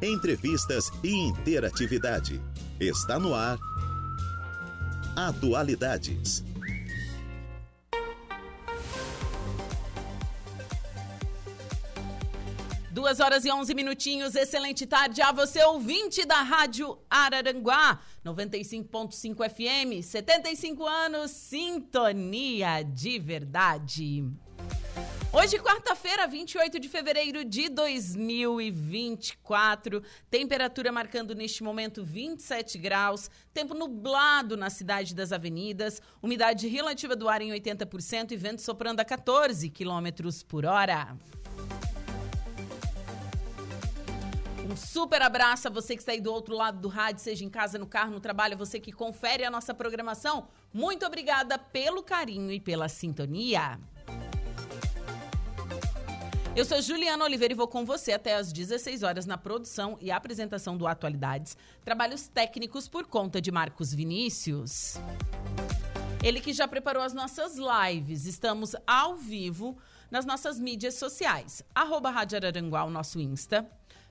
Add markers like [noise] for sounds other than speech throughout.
entrevistas e interatividade. Está no ar. Atualidades. Duas horas e onze minutinhos, excelente tarde a você, ouvinte da Rádio Araranguá, 95.5 FM, 75 anos, sintonia de verdade. Hoje, quarta-feira, 28 de fevereiro de 2024. Temperatura marcando neste momento 27 graus. Tempo nublado na cidade das avenidas. Umidade relativa do ar em 80% e vento soprando a 14 quilômetros por hora. Um super abraço a você que está aí do outro lado do rádio, seja em casa, no carro, no trabalho, você que confere a nossa programação. Muito obrigada pelo carinho e pela sintonia. Eu sou Juliana Oliveira e vou com você até às 16 horas na produção e apresentação do Atualidades. Trabalhos técnicos por conta de Marcos Vinícius. Ele que já preparou as nossas lives. Estamos ao vivo nas nossas mídias sociais. Arroba Rádio Araranguá, o nosso Insta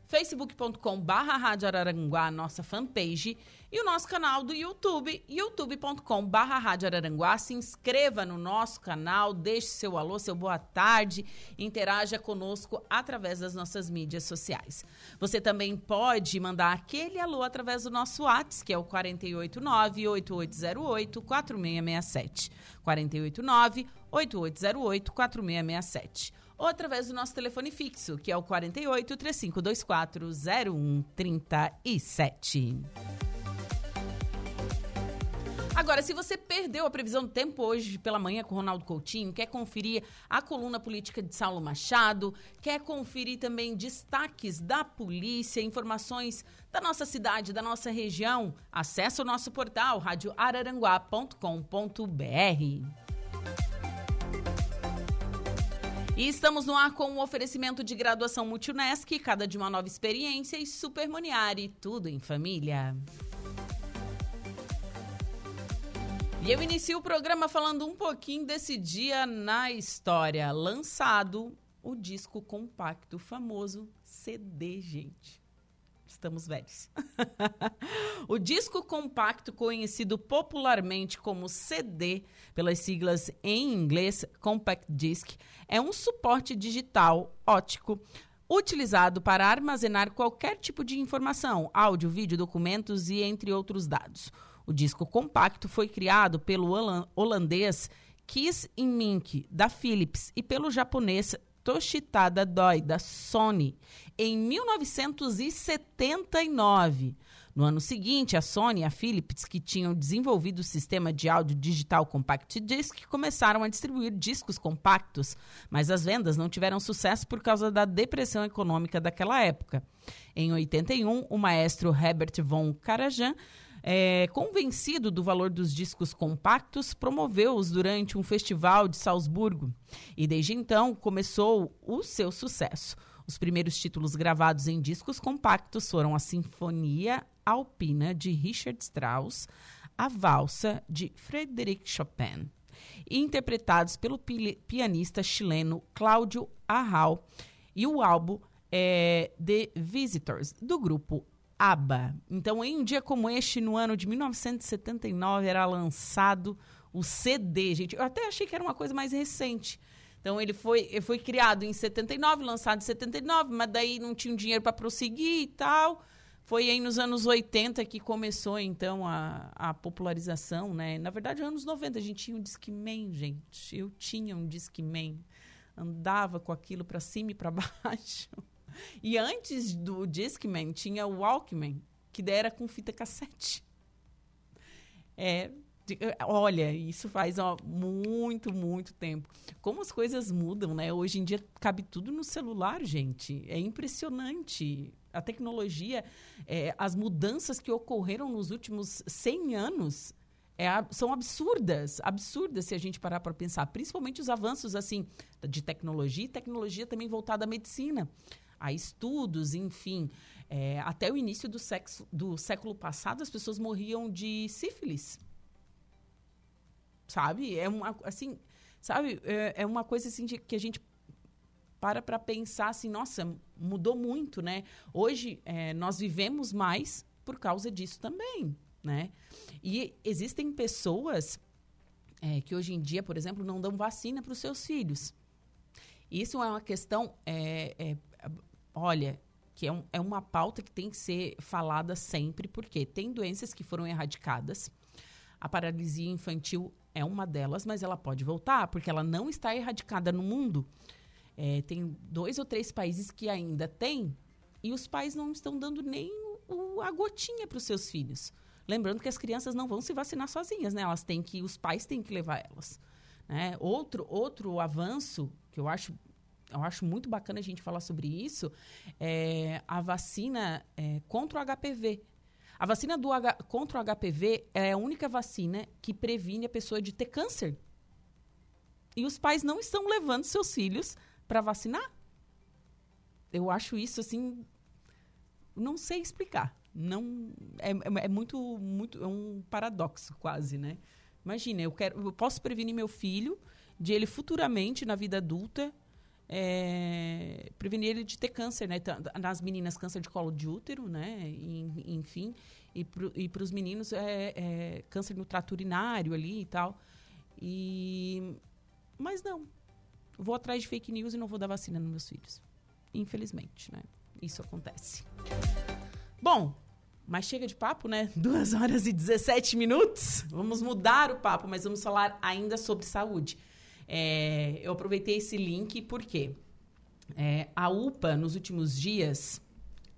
facebook.com barra Rádio Araranguá, nossa fanpage, e o nosso canal do YouTube, youtube.com Araranguá. Se inscreva no nosso canal, deixe seu alô, seu boa tarde, interaja conosco através das nossas mídias sociais. Você também pode mandar aquele alô através do nosso WhatsApp, que é o 489-8808-4667. 489-8808-4667 ou através do nosso telefone fixo, que é o 48 3524 0137. Agora, se você perdeu a previsão do tempo hoje pela manhã com Ronaldo Coutinho, quer conferir a coluna política de Saulo Machado, quer conferir também destaques da polícia, informações da nossa cidade, da nossa região, acesse o nosso portal radioararanguá.com.br. E estamos no ar com o um oferecimento de graduação Multunesc, cada de uma nova experiência e Super Moniari, tudo em família. E eu inicio o programa falando um pouquinho desse dia na história. Lançado o disco compacto famoso CD, gente estamos velhos. [laughs] o disco compacto, conhecido popularmente como CD, pelas siglas em inglês Compact Disc, é um suporte digital ótico utilizado para armazenar qualquer tipo de informação, áudio, vídeo, documentos e entre outros dados. O disco compacto foi criado pelo holandês Kees Mink, da Philips, e pelo japonês Toshitada Doi, da Sony, em 1979. No ano seguinte, a Sony e a Philips, que tinham desenvolvido o sistema de áudio digital Compact Disc, começaram a distribuir discos compactos, mas as vendas não tiveram sucesso por causa da depressão econômica daquela época. Em 81, o maestro Herbert von Karajan é, convencido do valor dos discos compactos, promoveu-os durante um festival de Salzburgo. E desde então começou o seu sucesso. Os primeiros títulos gravados em discos compactos foram a Sinfonia Alpina de Richard Strauss, a Valsa de Frédéric Chopin, interpretados pelo pi pianista chileno Cláudio Arral, e o álbum é, The Visitors, do grupo ABBA. Então, em um dia como este, no ano de 1979, era lançado o CD, gente. Eu até achei que era uma coisa mais recente. Então, ele foi, ele foi criado em 79, lançado em 79, mas daí não tinha dinheiro para prosseguir e tal. Foi aí nos anos 80 que começou, então, a, a popularização, né? Na verdade, anos 90, a gente tinha um Discman, gente. Eu tinha um Discman. Andava com aquilo para cima e para [laughs] baixo. E antes do Discman tinha o Walkman, que era com fita cassete. É, olha, isso faz ó, muito, muito tempo. Como as coisas mudam, né? Hoje em dia cabe tudo no celular, gente. É impressionante. A tecnologia, é, as mudanças que ocorreram nos últimos 100 anos é, são absurdas, absurdas se a gente parar para pensar. Principalmente os avanços assim de tecnologia e tecnologia também voltada à medicina a estudos, enfim. É, até o início do, sexo, do século passado, as pessoas morriam de sífilis. Sabe? É uma, assim, sabe? É, é uma coisa assim de, que a gente para para pensar assim, nossa, mudou muito, né? Hoje é, nós vivemos mais por causa disso também, né? E existem pessoas é, que hoje em dia, por exemplo, não dão vacina para os seus filhos. Isso é uma questão, é, é, olha, que é, um, é uma pauta que tem que ser falada sempre, porque tem doenças que foram erradicadas. A paralisia infantil é uma delas, mas ela pode voltar, porque ela não está erradicada no mundo. É, tem dois ou três países que ainda tem, e os pais não estão dando nem o, a gotinha para os seus filhos. Lembrando que as crianças não vão se vacinar sozinhas, né? Elas têm que, os pais têm que levar elas. Né? Outro, outro avanço que eu acho, eu acho muito bacana a gente falar sobre isso é a vacina é, contra o HPV. A vacina do H, contra o HPV é a única vacina que previne a pessoa de ter câncer. E os pais não estão levando seus filhos para vacinar. Eu acho isso assim, não sei explicar. Não é, é, é muito muito é um paradoxo quase, né? Imagina, eu quero, eu posso prevenir meu filho de ele futuramente na vida adulta é, prevenir ele de ter câncer, né? Nas meninas, câncer de colo de útero, né? E, enfim, e para os meninos é, é, câncer no trato urinário ali e tal. E mas não, vou atrás de fake news e não vou dar vacina nos meus filhos. Infelizmente, né? Isso acontece. Bom, mas chega de papo, né? [laughs] Duas horas e 17 minutos. Vamos mudar o papo, mas vamos falar ainda sobre saúde. É, eu aproveitei esse link porque é, a UPA, nos últimos dias,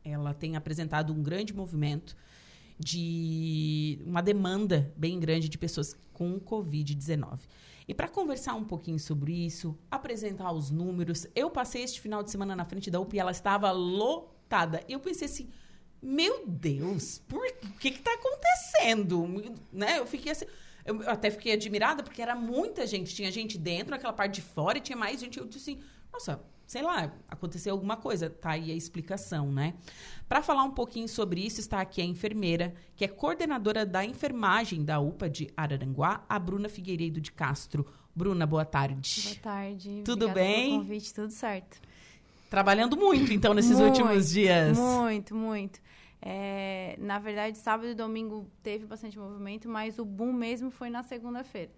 ela tem apresentado um grande movimento de uma demanda bem grande de pessoas com Covid-19. E para conversar um pouquinho sobre isso, apresentar os números, eu passei este final de semana na frente da UPA e ela estava lotada. Eu pensei assim, meu Deus, por que que tá acontecendo? Né? Eu fiquei assim, eu até fiquei admirada porque era muita gente. Tinha gente dentro, naquela parte de fora, e tinha mais gente. Eu disse assim, nossa, sei lá, aconteceu alguma coisa. Tá aí a explicação, né? Para falar um pouquinho sobre isso, está aqui a enfermeira, que é coordenadora da enfermagem da UPA de Araranguá, a Bruna Figueiredo de Castro. Bruna, boa tarde. Boa tarde. Tudo Obrigada bem? Pelo convite, tudo certo. Trabalhando muito, então, nesses muito, últimos dias. Muito, muito. É, na verdade, sábado e domingo teve bastante movimento, mas o boom mesmo foi na segunda-feira.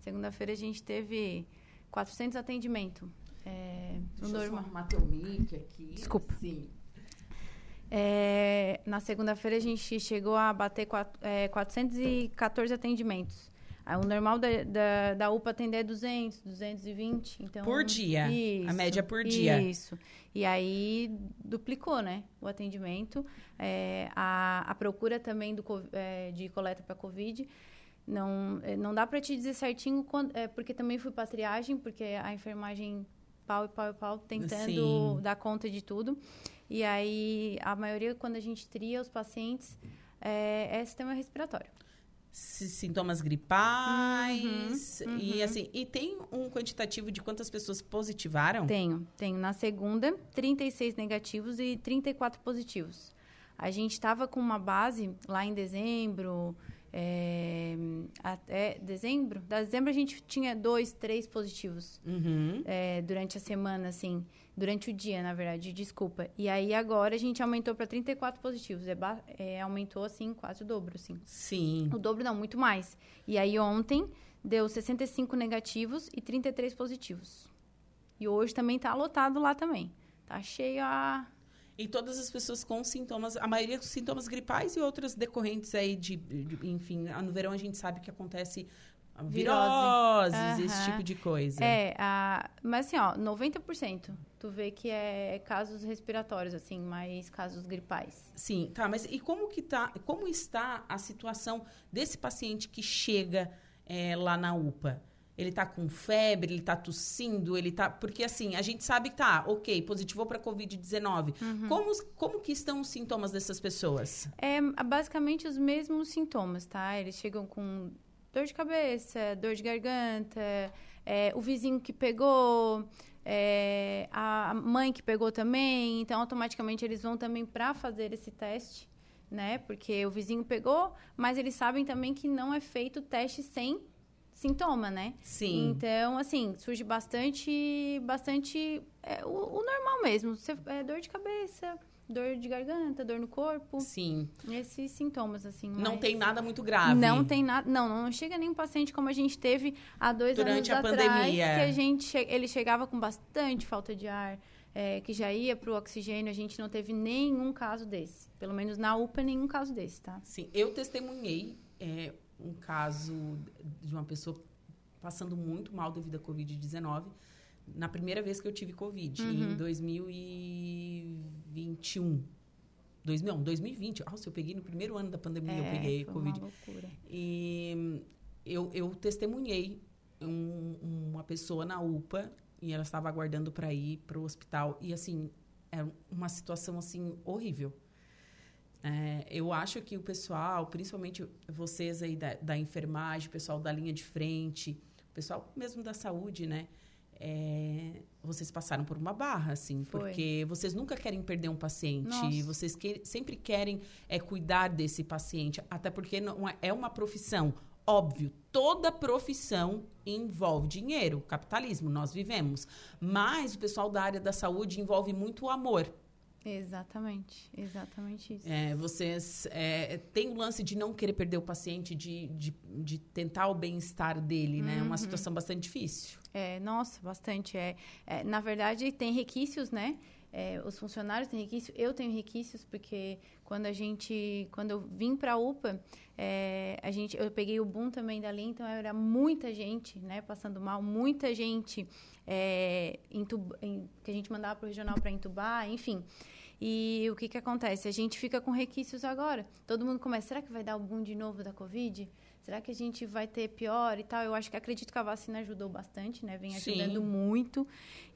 Segunda-feira a gente teve 400 atendimentos. É, no Deixa eu só normal. arrumar teu mic aqui. Desculpa. Sim. É, na segunda-feira a gente chegou a bater quatro, é, 414 atendimentos. Aí, o normal da, da, da UPA atender é 200, 220. Então, Por dia. Isso, a média por dia. Isso. E aí duplicou, né? O atendimento. É, a, a procura também do, é, de coleta para Covid. Não, é, não dá para te dizer certinho, quando, é, porque também fui para triagem, porque a enfermagem pau e pau e pau, tentando Sim. dar conta de tudo. E aí, a maioria, quando a gente tria os pacientes, é, é sistema respiratório. Sintomas gripais. Uhum, E uhum. assim, e tem um quantitativo de quantas pessoas positivaram? Tenho. Tenho na segunda, 36 negativos e 34 positivos. A gente estava com uma base lá em dezembro, é, até dezembro? Da dezembro a gente tinha dois, três positivos Uhum. é, durante a semana, assim, durante o dia, na verdade, desculpa. E aí agora a gente aumentou para 34 positivos. É, é, aumentou, assim, quase o dobro, assim. Sim. O dobro não, muito mais. E aí ontem deu 65 negativos e 33 positivos. E hoje também tá lotado lá também. Tá cheio a. E todas as pessoas com sintomas, a maioria com sintomas gripais e outras decorrentes aí de, de- enfim, no verão a gente sabe que acontece viroses, esse Aham. tipo de coisa. É, a... mas assim, ó, 90% tu vê que é casos respiratórios, assim, mais casos gripais. Sim, tá, mas e como que tá, como está a situação desse paciente que chega é, lá na UPA? Ele tá com febre, ele tá tossindo, ele tá. Porque assim, a gente sabe que tá, ok, positivou para Covid-19. Uhum. Como, como que estão os sintomas dessas pessoas? É basicamente os mesmos sintomas, tá? Eles chegam com dor de cabeça, dor de garganta, é, o vizinho que pegou, é, a mãe que pegou também. Então, automaticamente, eles vão também para fazer esse teste, né? Porque o vizinho pegou, mas eles sabem também que não é feito teste sem sintoma, né? Sim. Então, assim, surge bastante, bastante é, o, o, normal mesmo. Você, é, dor de cabeça, dor de garganta, dor no corpo. Sim. Esses sintomas, assim. Não mas... tem nada muito grave. Não tem nada. Não, não chega nenhum paciente como a gente teve há dois Durante anos a atrás. pandemia. Que a gente, ele chegava com bastante falta de ar. É, que já ia para o oxigênio, a gente não teve nenhum caso desse. Pelo menos na UPA, nenhum caso desse, tá? Sim, eu testemunhei é, um caso de uma pessoa passando muito mal devido à Covid-19 na primeira vez que eu tive Covid, uhum. em 2021. 2000, não, 2020. Nossa, eu peguei no primeiro ano da pandemia, é, eu peguei foi Covid. Uma loucura. E eu, eu testemunhei um, uma pessoa na UPA e ela estava aguardando para ir para o hospital. E, assim, é uma situação, assim, horrível. É, eu acho que o pessoal, principalmente vocês aí da, da enfermagem, pessoal da linha de frente, pessoal mesmo da saúde, né? É, vocês passaram por uma barra, assim, Foi. porque vocês nunca querem perder um paciente, Nossa. vocês que, sempre querem é, cuidar desse paciente, até porque não é, é uma profissão. Óbvio, toda profissão envolve dinheiro, capitalismo, nós vivemos. Mas o pessoal da área da saúde envolve muito o amor. Exatamente, exatamente isso. É, vocês é, têm o lance de não querer perder o paciente, de, de, de tentar o bem-estar dele, né? É uma situação bastante difícil. É, nossa, bastante. É, é na verdade, tem requisitos, né? É, os funcionários têm requisitos, eu tenho requisitos, porque quando a gente, quando eu vim para a UPA, é, a gente, eu peguei o boom também dali, então era muita gente, né, passando mal, muita gente é, entub, em, que a gente mandava para o regional para entubar, enfim. E o que, que acontece? A gente fica com requisitos agora. Todo mundo começa, será que vai dar o boom de novo da Covid? Será que a gente vai ter pior e tal? Eu acho que acredito que a vacina ajudou bastante, né? Vem ajudando Sim. muito.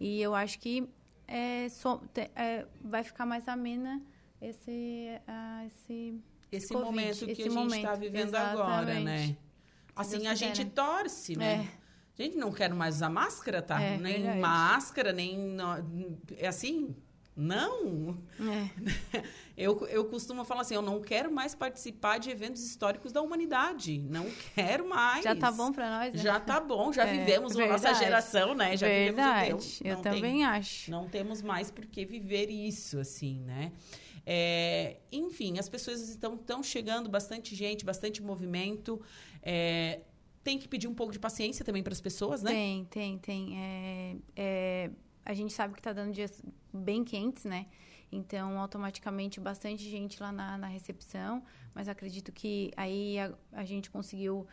E eu acho que é, so, te, é, vai ficar mais amena esse, uh, esse, esse COVID, momento que esse a gente está vivendo Exatamente. agora, né? Assim, Deus a gente né? torce, né? A gente não quer mais usar máscara, tá? É, nem verdade. máscara, nem. É assim? Não. É. [laughs] Eu, eu costumo falar assim: eu não quero mais participar de eventos históricos da humanidade. Não quero mais. Já tá bom para nós, né? Já tá bom, já [laughs] É, vivemos a nossa verdade. geração, né? Já vivemos o Verdade, teu. eu Não tem- também acho. não temos mais por que viver isso, assim, né? É, enfim, as pessoas estão, estão chegando, bastante gente, bastante movimento. É, tem que pedir um pouco de paciência também para as pessoas, né? Tem, tem, tem. É, é, a gente sabe que está dando dias bem quentes, né? Então, automaticamente, bastante gente lá na, na recepção. Mas acredito que aí a, a gente conseguiu...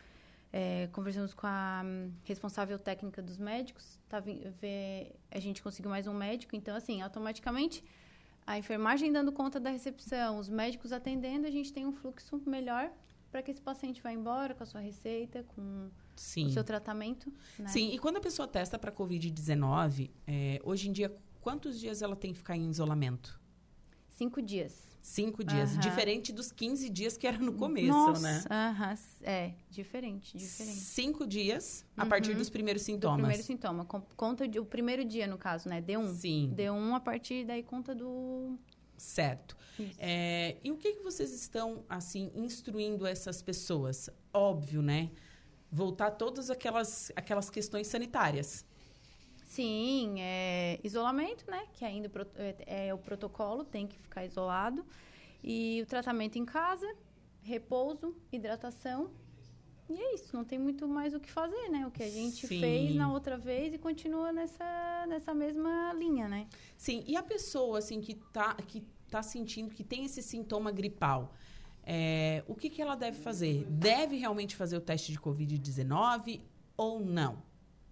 É, conversamos com a hum, responsável técnica dos médicos. Tá, vê- a gente conseguiu mais um médico. Então, assim, automaticamente, a enfermagem dando conta da recepção, os médicos atendendo, a gente tem um fluxo melhor para que esse paciente vá embora com a sua receita, com Sim. o seu tratamento. Né? Sim, e quando a pessoa testa para Covid-19, é, hoje em dia, quantos dias ela tem que ficar em isolamento? Cinco dias. Cinco dias. Diferente dos 15 dias que era no começo, Nossa, né? aham, é, diferente, diferente. Cinco dias a partir dos primeiros Do sintomas. primeiro sintoma. Conta o primeiro dia, no caso, né? D1. Sim. D1 a partir daí conta do. Certo. É, e o que, que vocês estão, assim, instruindo essas pessoas? Óbvio, né? Voltar todas aquelas, aquelas questões sanitárias. Sim, é, isolamento, né? Que ainda é, é o protocolo, tem que ficar isolado. E o tratamento em casa, repouso, hidratação. E é isso, não tem muito mais o que fazer, né? O que a gente Sim. fez na outra vez e continua nessa, nessa mesma linha, né? Sim, e a pessoa, assim, que tá, que tá sentindo que tem esse sintoma gripal, é, o que, que ela deve fazer? Deve realmente fazer o teste de Covid-19 ou não?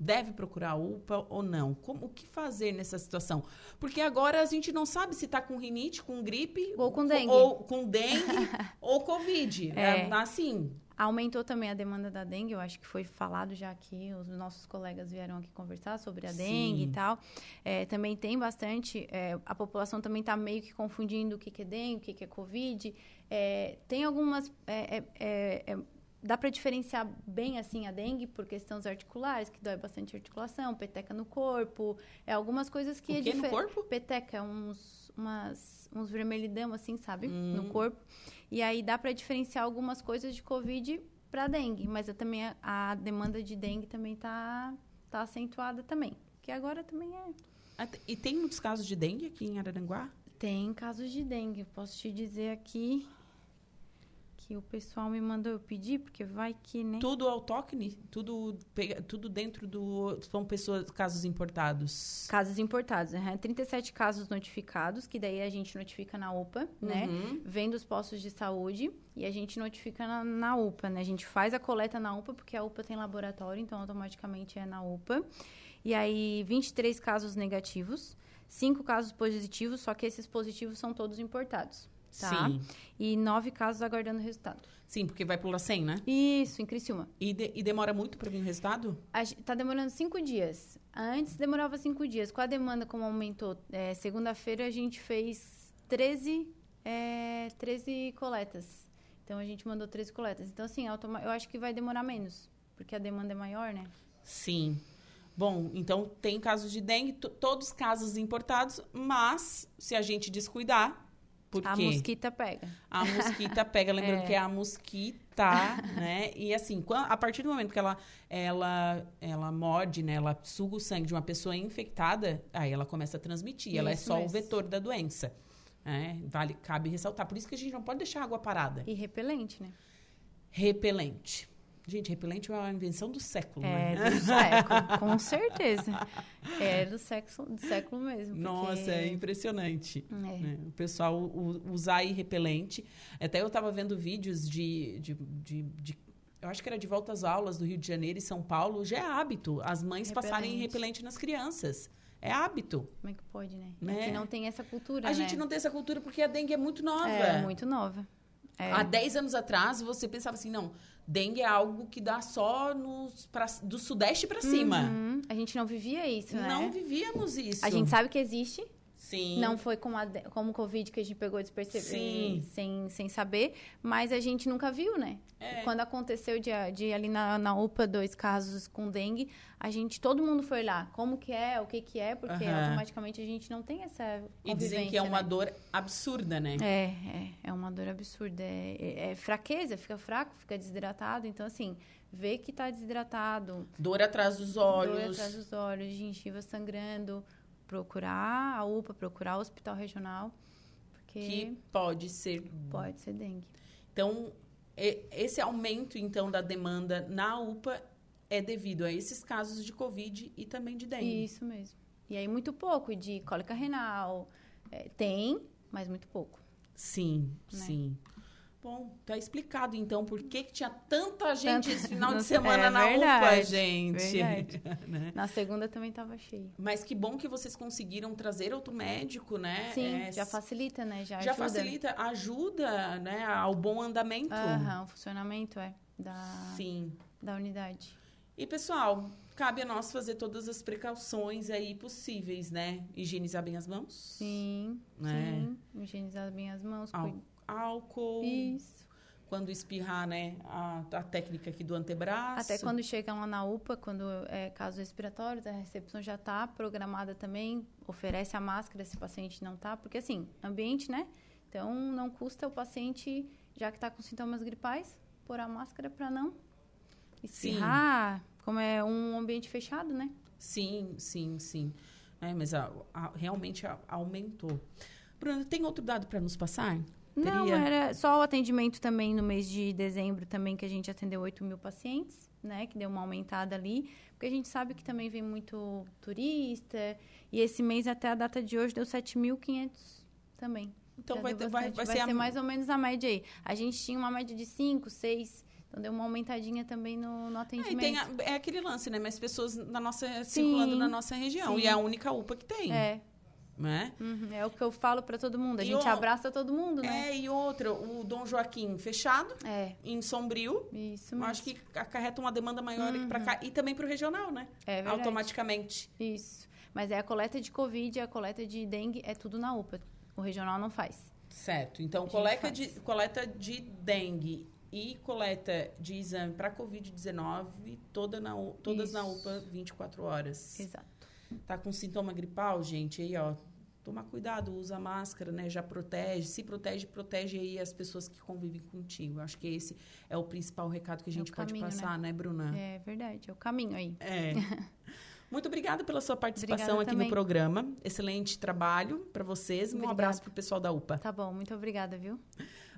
Deve procurar a UPA ou não? Como, o que fazer nessa situação? Porque agora a gente não sabe se está com rinite, com gripe... Ou com dengue. Ou com dengue [laughs] ou Covid. É. É, assim, Aumentou também a demanda da dengue, eu acho que foi falado já aqui, os nossos colegas vieram aqui conversar sobre a dengue Sim. e tal. É, também tem bastante, é, a população também está meio que confundindo o que, que é dengue, o que, que é covid. É, tem algumas, é, é, é, dá para diferenciar bem assim a dengue por questões articulares, que dói bastante articulação, peteca no corpo, é algumas coisas que O é no corpo? Peteca, uns, umas, uns vermelhidão assim, sabe, Hum. no corpo. E aí dá para diferenciar algumas coisas de Covid para dengue, mas também a, a demanda de dengue também tá tá acentuada também, que agora também é E tem muitos casos de dengue aqui em Araranguá? tem casos de dengue. Posso te dizer aqui que o pessoal me mandou eu pedir, porque vai que, né? Tudo autóctone? Tudo, tudo dentro do... São pessoas, casos importados? Casos importados, né? 37 casos notificados, que daí a gente notifica na UPA, né? Uhum. Vem dos postos de saúde e a gente notifica na, na UPA, né? A gente faz a coleta na UPA, porque a UPA tem laboratório, então automaticamente é na UPA. E aí, 23 casos negativos, 5 casos positivos, só que esses positivos são todos importados, tá? Sim. E 9 casos aguardando o resultado. Sim, porque vai pro LACEN, né? Isso, em Criciúma. E, de- e demora muito para vir o resultado? A tá demorando cinco dias. Antes demorava cinco dias. Com a demanda, como aumentou, é, segunda-feira a gente fez 13, é, 13 coletas. Então a gente mandou 13 coletas. Então, assim, eu acho que vai demorar menos, porque a demanda é maior, né? Sim. Bom, então tem casos de dengue, to- todos casos importados, mas se a gente descuidar, por A quê? mosquita pega. A mosquita pega, lembrando [laughs] É. que é a mosquita, né? E assim, a partir do momento que ela, ela, ela morde, né? Ela suga o sangue de uma pessoa infectada, aí ela começa a transmitir. ela é Isso só o vetor da doença. né? vale, cabe ressaltar. Por isso que a gente não pode deixar a água parada. E repelente, né? Repelente. Gente, repelente é uma invenção do século, É né? do século, com [laughs] certeza. É do século, do século mesmo. porque- Nossa, é impressionante. É. né? O pessoal usar aí repelente. Até eu tava vendo vídeos de, de, de, de- Eu acho que era de volta às aulas do Rio de Janeiro e São Paulo. Já é hábito as mães passarem Repelente. repelente nas crianças. É hábito. Como é que pode, né? Né? É que não tem essa cultura, A né? gente não tem essa cultura porque a dengue é muito nova. É, muito nova. É. Há 10 anos atrás, você pensava assim, não, dengue é algo que dá só nos, pra, do sudeste pra cima. Uhum. A gente não vivia isso, né? Não vivíamos isso. A gente sabe que existe. Sim. Não foi como, a, o Covid que a gente pegou despercebido, Sim. sem, sem saber, mas a gente nunca viu, né? É. Quando aconteceu de, de ali na, na UPA dois casos com dengue, a gente, todo mundo foi lá. Como que é, o que que é, porque automaticamente a gente não tem essa E dizem que é uma né? dor absurda, né? É, é, é uma dor absurda. É, é- é fraqueza, fica fraco, fica desidratado. Então, assim, vê que tá desidratado, Dor atrás dos dor olhos. atrás dos olhos, gengiva sangrando, procurar a UPA, procurar o hospital regional, porque que pode ser. pode ser dengue. Então, esse aumento então da demanda na UPA é devido a esses casos de Covid e também de dengue. Isso mesmo. E aí, muito pouco de cólica renal. É, tem, mas muito pouco. Sim, Né? sim. Bom, tá explicado então por que, que tinha tanta gente esse final de Nossa, [laughs] semana é na UPA, verdade, gente. verdade. [laughs] Né? Na segunda também tava cheio. Mas que bom que vocês conseguiram trazer outro médico, né? Sim, É, já facilita, né? Já, já ajuda. facilita, ajuda, né, ao bom andamento. Aham, o funcionamento é da, Sim. da unidade. E, pessoal, cabe a nós fazer todas as precauções aí possíveis, né? Higienizar bem as mãos. Sim, Né? sim. Higienizar bem as mãos. Ál- cuid- Álcool. Isso. Quando espirrar, né? A, a técnica aqui do antebraço. Até quando chegam lá na UPA, quando é caso respiratório, a recepção já está programada também, oferece a máscara se o paciente não tá, porque assim, ambiente, né? Então não custa o paciente, já que está com sintomas gripais, pôr a máscara para não espirrar, como é um ambiente fechado, né? Sim, sim, sim. É, mas a- a- realmente a- aumentou. Bruna, tem outro dado para nos passar? Não, Teria? era só o atendimento também no mês de dezembro também, que a gente atendeu 8 mil pacientes, né? Que deu uma aumentada ali. Porque a gente sabe que também vem muito turista. E esse mês, até a data de hoje, deu 7.500 também. Então vai, ter- vai, bastante. vai, ser, a- mais ou menos a média aí. A gente tinha uma média de 5, 6. Então deu uma aumentadinha também no, no É, atendimento. a- é aquele lance, né? Mais pessoas na nossa, circulando na nossa região. sim. E é a única UPA que tem. É, Né? uhum, é o que eu falo para todo mundo. A E gente o- abraça todo mundo, né? É, e outra, o Dom Joaquim fechado, É, em Sombrio. isso mesmo. acho que acarreta uma demanda maior aqui pra cá. E também pro regional, né? É verdade. Automaticamente. Isso. Mas é a coleta de Covid a coleta de dengue é tudo na UPA. O regional não faz. Certo. Então, coleta faz. de, coleta de dengue e coleta de exame para Covid-19, toda na, todas na Isso. UPA 24 horas. Exato. Tá com sintoma gripal, gente? Aí, ó. tomar cuidado, usa máscara, né? Já protege, se protege, protege aí as pessoas que convivem contigo. Acho que esse é o principal recado que a é gente é pode caminho, passar, né? né, Bruna? É verdade, é o caminho aí. É. [laughs] Muito obrigada pela sua participação obrigada aqui também. no programa. Excelente trabalho para vocês. Obrigada. Um abraço para o pessoal da UPA. Tá bom, muito obrigada, viu?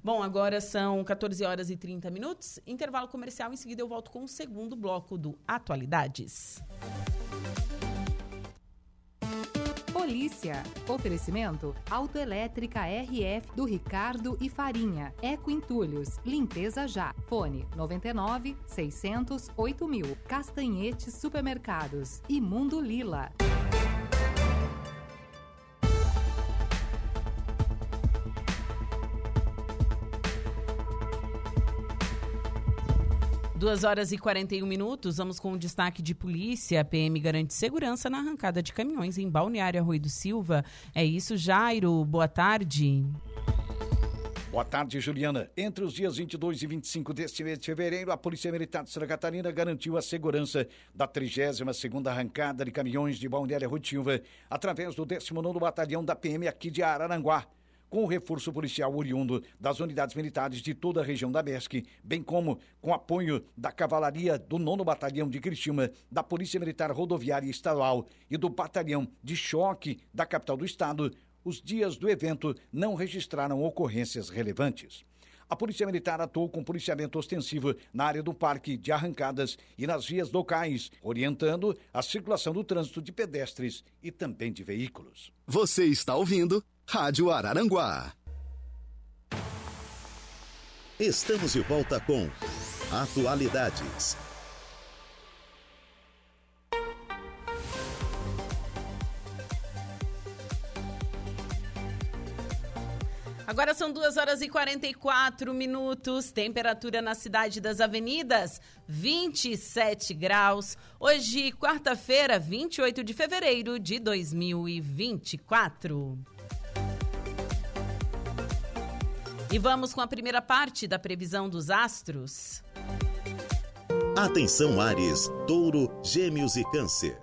Bom, agora são 14 horas e 30 minutos. Intervalo comercial. Em seguida, eu volto com o segundo bloco do Atualidades. Polícia. Oferecimento Autoelétrica RF do Ricardo e Farinha. Eco Entulhos. Limpeza já. Fone 99 600 8000. Castanhetes Supermercados. E Mundo Lila. Duas horas e 41 minutos, vamos com o destaque de polícia. A PM garante segurança na arrancada de caminhões em Balneário Arroio do Silva. É isso, Jairo. Boa tarde. Boa tarde, Juliana. Entre os dias 22 e 25 deste mês de fevereiro, a Polícia Militar de Santa Catarina garantiu a segurança da 32ª arrancada de caminhões de Balneário Silva através do 19º Batalhão da PM aqui de Araranguá com o reforço policial oriundo das unidades militares de toda a região da MESC, bem como com apoio da Cavalaria do 9 Batalhão de Criciúma, da Polícia Militar Rodoviária Estadual e do Batalhão de Choque da capital do estado, os dias do evento não registraram ocorrências relevantes. A Polícia Militar atuou com policiamento ostensivo na área do parque de arrancadas e nas vias locais, orientando a circulação do trânsito de pedestres e também de veículos. Você está ouvindo Rádio Araranguá. Estamos de volta com Atualidades. Agora são 2 horas e 44 minutos. Temperatura na cidade das avenidas, 27 graus. Hoje, quarta-feira, 28 de fevereiro de 2024. E vamos com a primeira parte da previsão dos astros. Atenção, Ares, Touro, Gêmeos e Câncer.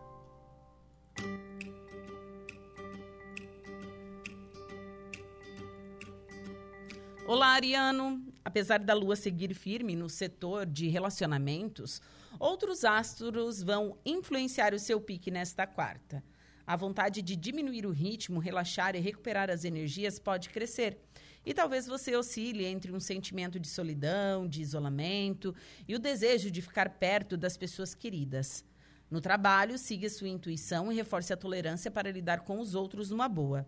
Olá, Ariano. Apesar da lua seguir firme no setor de relacionamentos, outros astros vão influenciar o seu pique nesta quarta. A vontade de diminuir o ritmo, relaxar e recuperar as energias pode crescer. E talvez você oscile entre um sentimento de solidão, de isolamento e o desejo de ficar perto das pessoas queridas. No trabalho, siga sua intuição e reforce a tolerância para lidar com os outros numa boa.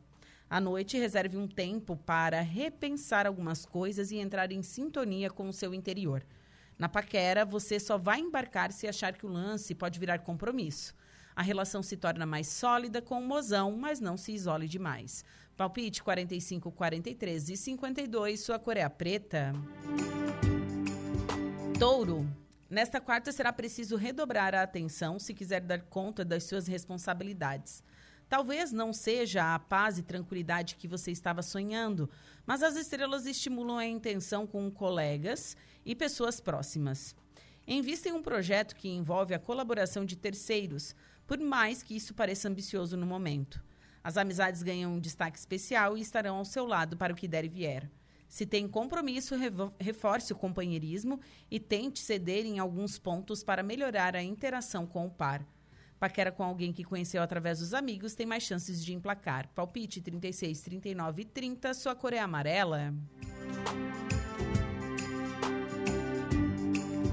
À noite, reserve um tempo para repensar algumas coisas e entrar em sintonia com o seu interior. Na paquera, você só vai embarcar se achar que o lance pode virar compromisso. A relação se torna mais sólida com o mozão, mas não se isole demais. Palpite 45, 43 e 52, sua cor é preta. Touro. Nesta quarta será preciso redobrar a atenção se quiser dar conta das suas responsabilidades. Talvez não seja a paz e tranquilidade que você estava sonhando, mas as estrelas estimulam a intenção com colegas e pessoas próximas. Invista em um projeto que envolve a colaboração de terceiros, por mais que isso pareça ambicioso no momento. As amizades ganham um destaque especial e estarão ao seu lado para o que der e vier. Se tem compromisso, reforce o companheirismo e tente ceder em alguns pontos para melhorar a interação com o par. Paquera com alguém que conheceu através dos amigos tem mais chances de emplacar. Palpite 36, 39 e 30, sua cor é amarela.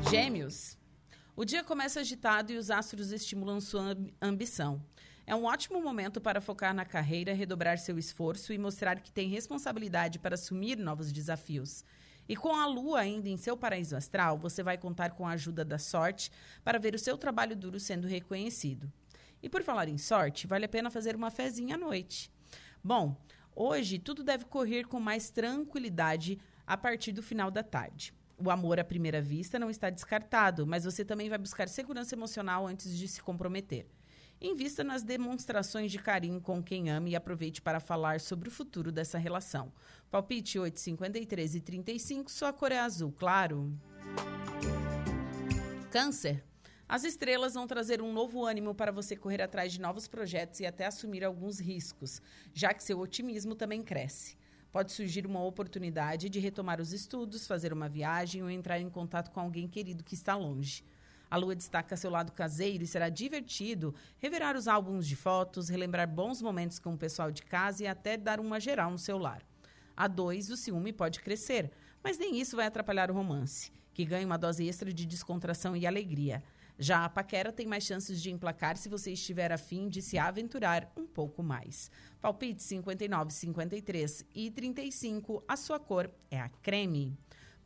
Gêmeos. O dia começa agitado e os astros estimulam sua ambição. É um ótimo momento para focar na carreira, redobrar seu esforço e mostrar que tem responsabilidade para assumir novos desafios. E com a lua ainda em seu paraíso astral, você vai contar com a ajuda da sorte para ver o seu trabalho duro sendo reconhecido. E por falar em sorte, vale a pena fazer uma fezinha à noite. Bom, hoje tudo deve correr com mais tranquilidade a partir do final da tarde. O amor à primeira vista não está descartado, mas você também vai buscar segurança emocional antes de se comprometer. Invista nas demonstrações de carinho com quem ama e aproveite para falar sobre o futuro dessa relação. Palpite 8, 53 e 35, sua cor é azul, claro. Câncer. As estrelas vão trazer um novo ânimo para você correr atrás de novos projetos e até assumir alguns riscos, já que seu otimismo também cresce. Pode surgir uma oportunidade de retomar os estudos, fazer uma viagem ou entrar em contato com alguém querido que está longe. A lua destaca seu lado caseiro e será divertido reverar os álbuns de fotos, relembrar bons momentos com o pessoal de casa e até dar uma geral no seu lar. A dois, o ciúme pode crescer, mas nem isso vai atrapalhar o romance, que ganha uma dose extra de descontração e alegria. Já a paquera tem mais chances de emplacar se você estiver afim de se aventurar um pouco mais. Palpite 59, 53 e 35, a sua cor é a creme.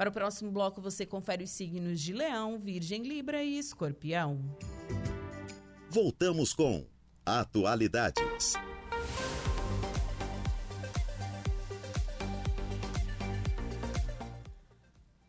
Para o próximo bloco, você confere os signos de Leão, Virgem, Libra e Escorpião. Voltamos com Atualidades.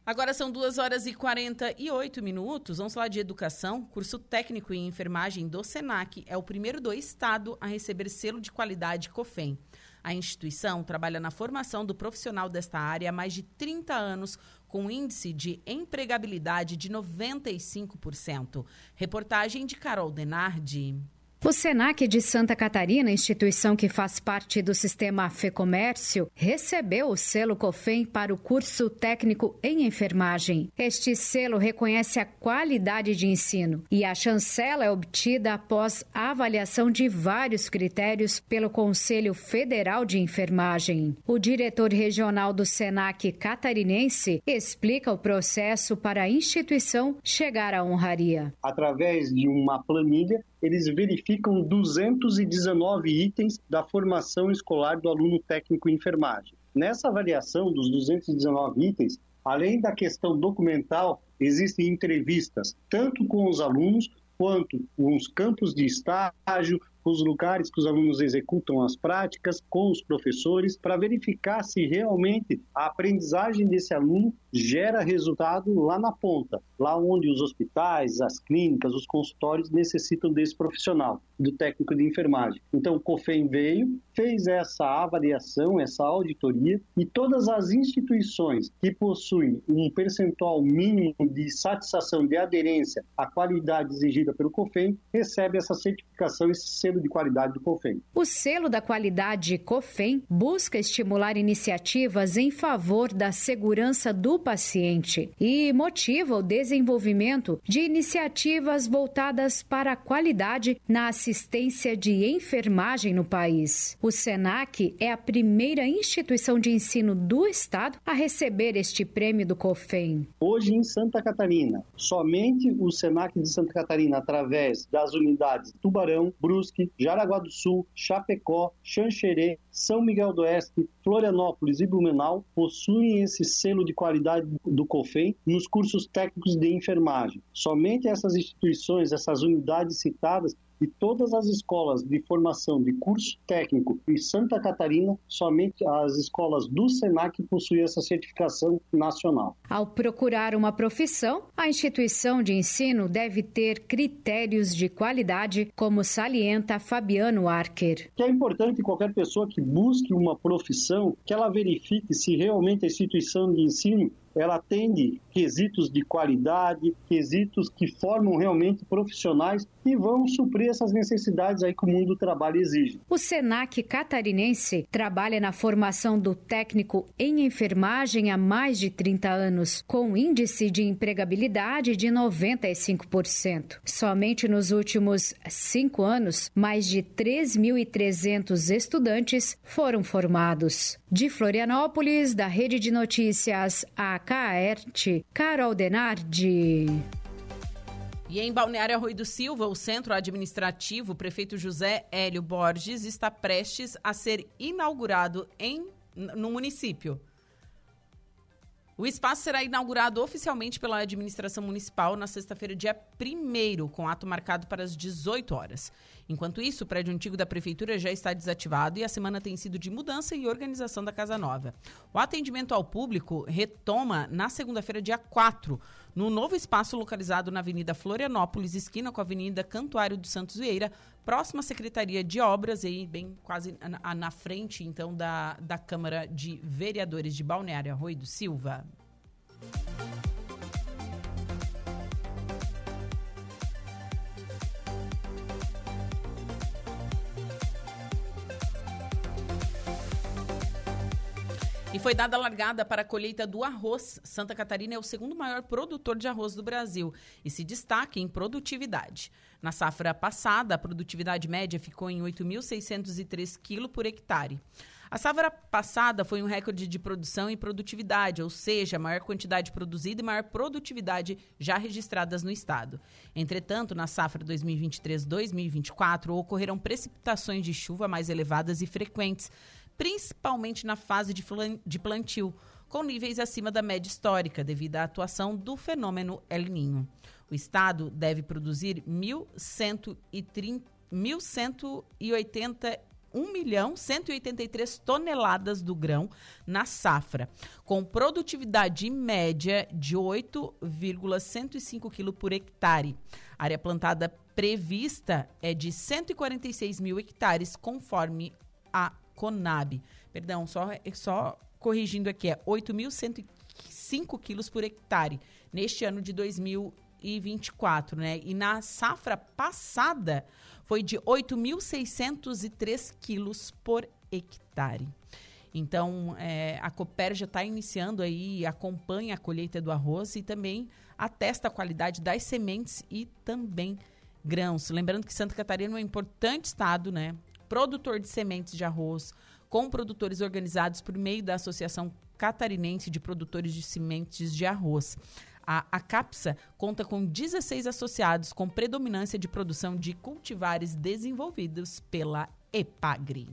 Agora são 2 horas e 48 minutos. Vamos falar de educação. Curso técnico em enfermagem do SENAC é o primeiro do estado a receber selo de qualidade COFEM. A instituição trabalha na formação do profissional desta área há mais de 30 anos, com índice de empregabilidade de 95%. Reportagem de Carol Denardi. O SENAC de Santa Catarina, instituição que faz parte do sistema FEComércio, recebeu o selo COFEM para o curso técnico em enfermagem. Este selo reconhece a qualidade de ensino e a chancela é obtida após avaliação de vários critérios pelo Conselho Federal de Enfermagem. O diretor regional do SENAC catarinense explica o processo para a instituição chegar à honraria. Através de uma planilha, eles verificam 219 itens da formação escolar do aluno técnico em enfermagem. Nessa avaliação dos 219 itens, além da questão documental, existem entrevistas tanto com os alunos quanto com os campos de estágio, os lugares que os alunos executam as práticas, com os professores, para verificar se realmente a aprendizagem desse aluno gera resultado lá na ponta, lá onde os hospitais, as clínicas, os consultórios necessitam desse profissional, do técnico de enfermagem. Então, o COFEM veio, fez essa avaliação, essa auditoria, e todas as instituições que possuem um percentual mínimo de satisfação, de aderência à qualidade exigida pelo COFEM, recebem essa certificação, esse selo de qualidade do COFEM. O selo da qualidade COFEM busca estimular iniciativas em favor da segurança do paciente e motiva o desenvolvimento de iniciativas voltadas para a qualidade na assistência de enfermagem no país. O SENAC é a primeira instituição de ensino do Estado a receber este prêmio do COFEM. Hoje, em Santa Catarina, somente o SENAC de Santa Catarina, através das unidades Tubarão, Brusque, Jaraguá do Sul, Chapecó, Xanxerê, São Miguel do Oeste, Florianópolis e Blumenau, possuem esse selo de qualidade do COFEM nos cursos técnicos de enfermagem. Somente essas instituições, essas unidades citadas, e todas as escolas de formação de curso técnico em Santa Catarina, somente as escolas do SENAC possuem essa certificação nacional. Ao procurar uma profissão, a instituição de ensino deve ter critérios de qualidade, como salienta Fabiano Archer. Que é importante qualquer pessoa que busque uma profissão que ela verifique se realmente a instituição de ensino ela atende quesitos de qualidade, quesitos que formam realmente profissionais que vão suprir essas necessidades aí que o mundo do trabalho exige. O Senac catarinense trabalha na formação do técnico em enfermagem há mais de 30 anos, com índice de empregabilidade de 95%. Somente nos últimos cinco anos, mais de 3.300 estudantes foram formados. De Florianópolis, da Rede de Notícias AKERT, Carol Denardi. E em Balneário Arroio do Silva, o centro administrativo, o prefeito José Hélio Borges está prestes a ser inaugurado em, no município. O espaço será inaugurado oficialmente pela administração municipal na sexta-feira, dia 1 com ato marcado para as 18 horas. Enquanto isso, o prédio antigo da prefeitura já está desativado e a semana tem sido de mudança e organização da Casa Nova. O atendimento ao público retoma na segunda-feira, dia 4, no novo espaço localizado na Avenida Florianópolis, esquina com a Avenida Cantuário dos Santos Vieira, próxima à Secretaria de Obras, e bem quase na, na frente, então, da, da Câmara de Vereadores de Balneário Arroio do Silva. E foi dada largada para a colheita do arroz. Santa Catarina é o segundo maior produtor de arroz do Brasil e se destaca em produtividade. Na safra passada, a produtividade média ficou em 8.603 kg por hectare. A safra passada foi um recorde de produção e produtividade, ou seja, maior quantidade produzida e maior produtividade já registradas no estado. Entretanto, na safra 2023-2024, ocorreram precipitações de chuva mais elevadas e frequentes principalmente na fase de plantio, com níveis acima da média histórica, devido à atuação do fenômeno El Ninho. O estado deve produzir 1.180 1 milhão 183 toneladas do grão na safra, com produtividade média de 8,105 kg por hectare. A área plantada prevista é de 146 mil hectares, conforme a Conab. Perdão, só, só corrigindo aqui, é 8.105 quilos por hectare neste ano de 2024, né? E na safra passada foi de 8.603 quilos por hectare. Então, é, a Cooper já está iniciando aí, acompanha a colheita do arroz e também atesta a qualidade das sementes e também grãos. Lembrando que Santa Catarina é um importante estado, né? Produtor de sementes de arroz, com produtores organizados por meio da Associação Catarinense de Produtores de Sementes de Arroz. A, a CAPSA conta com 16 associados com predominância de produção de cultivares desenvolvidos pela EPAGRI.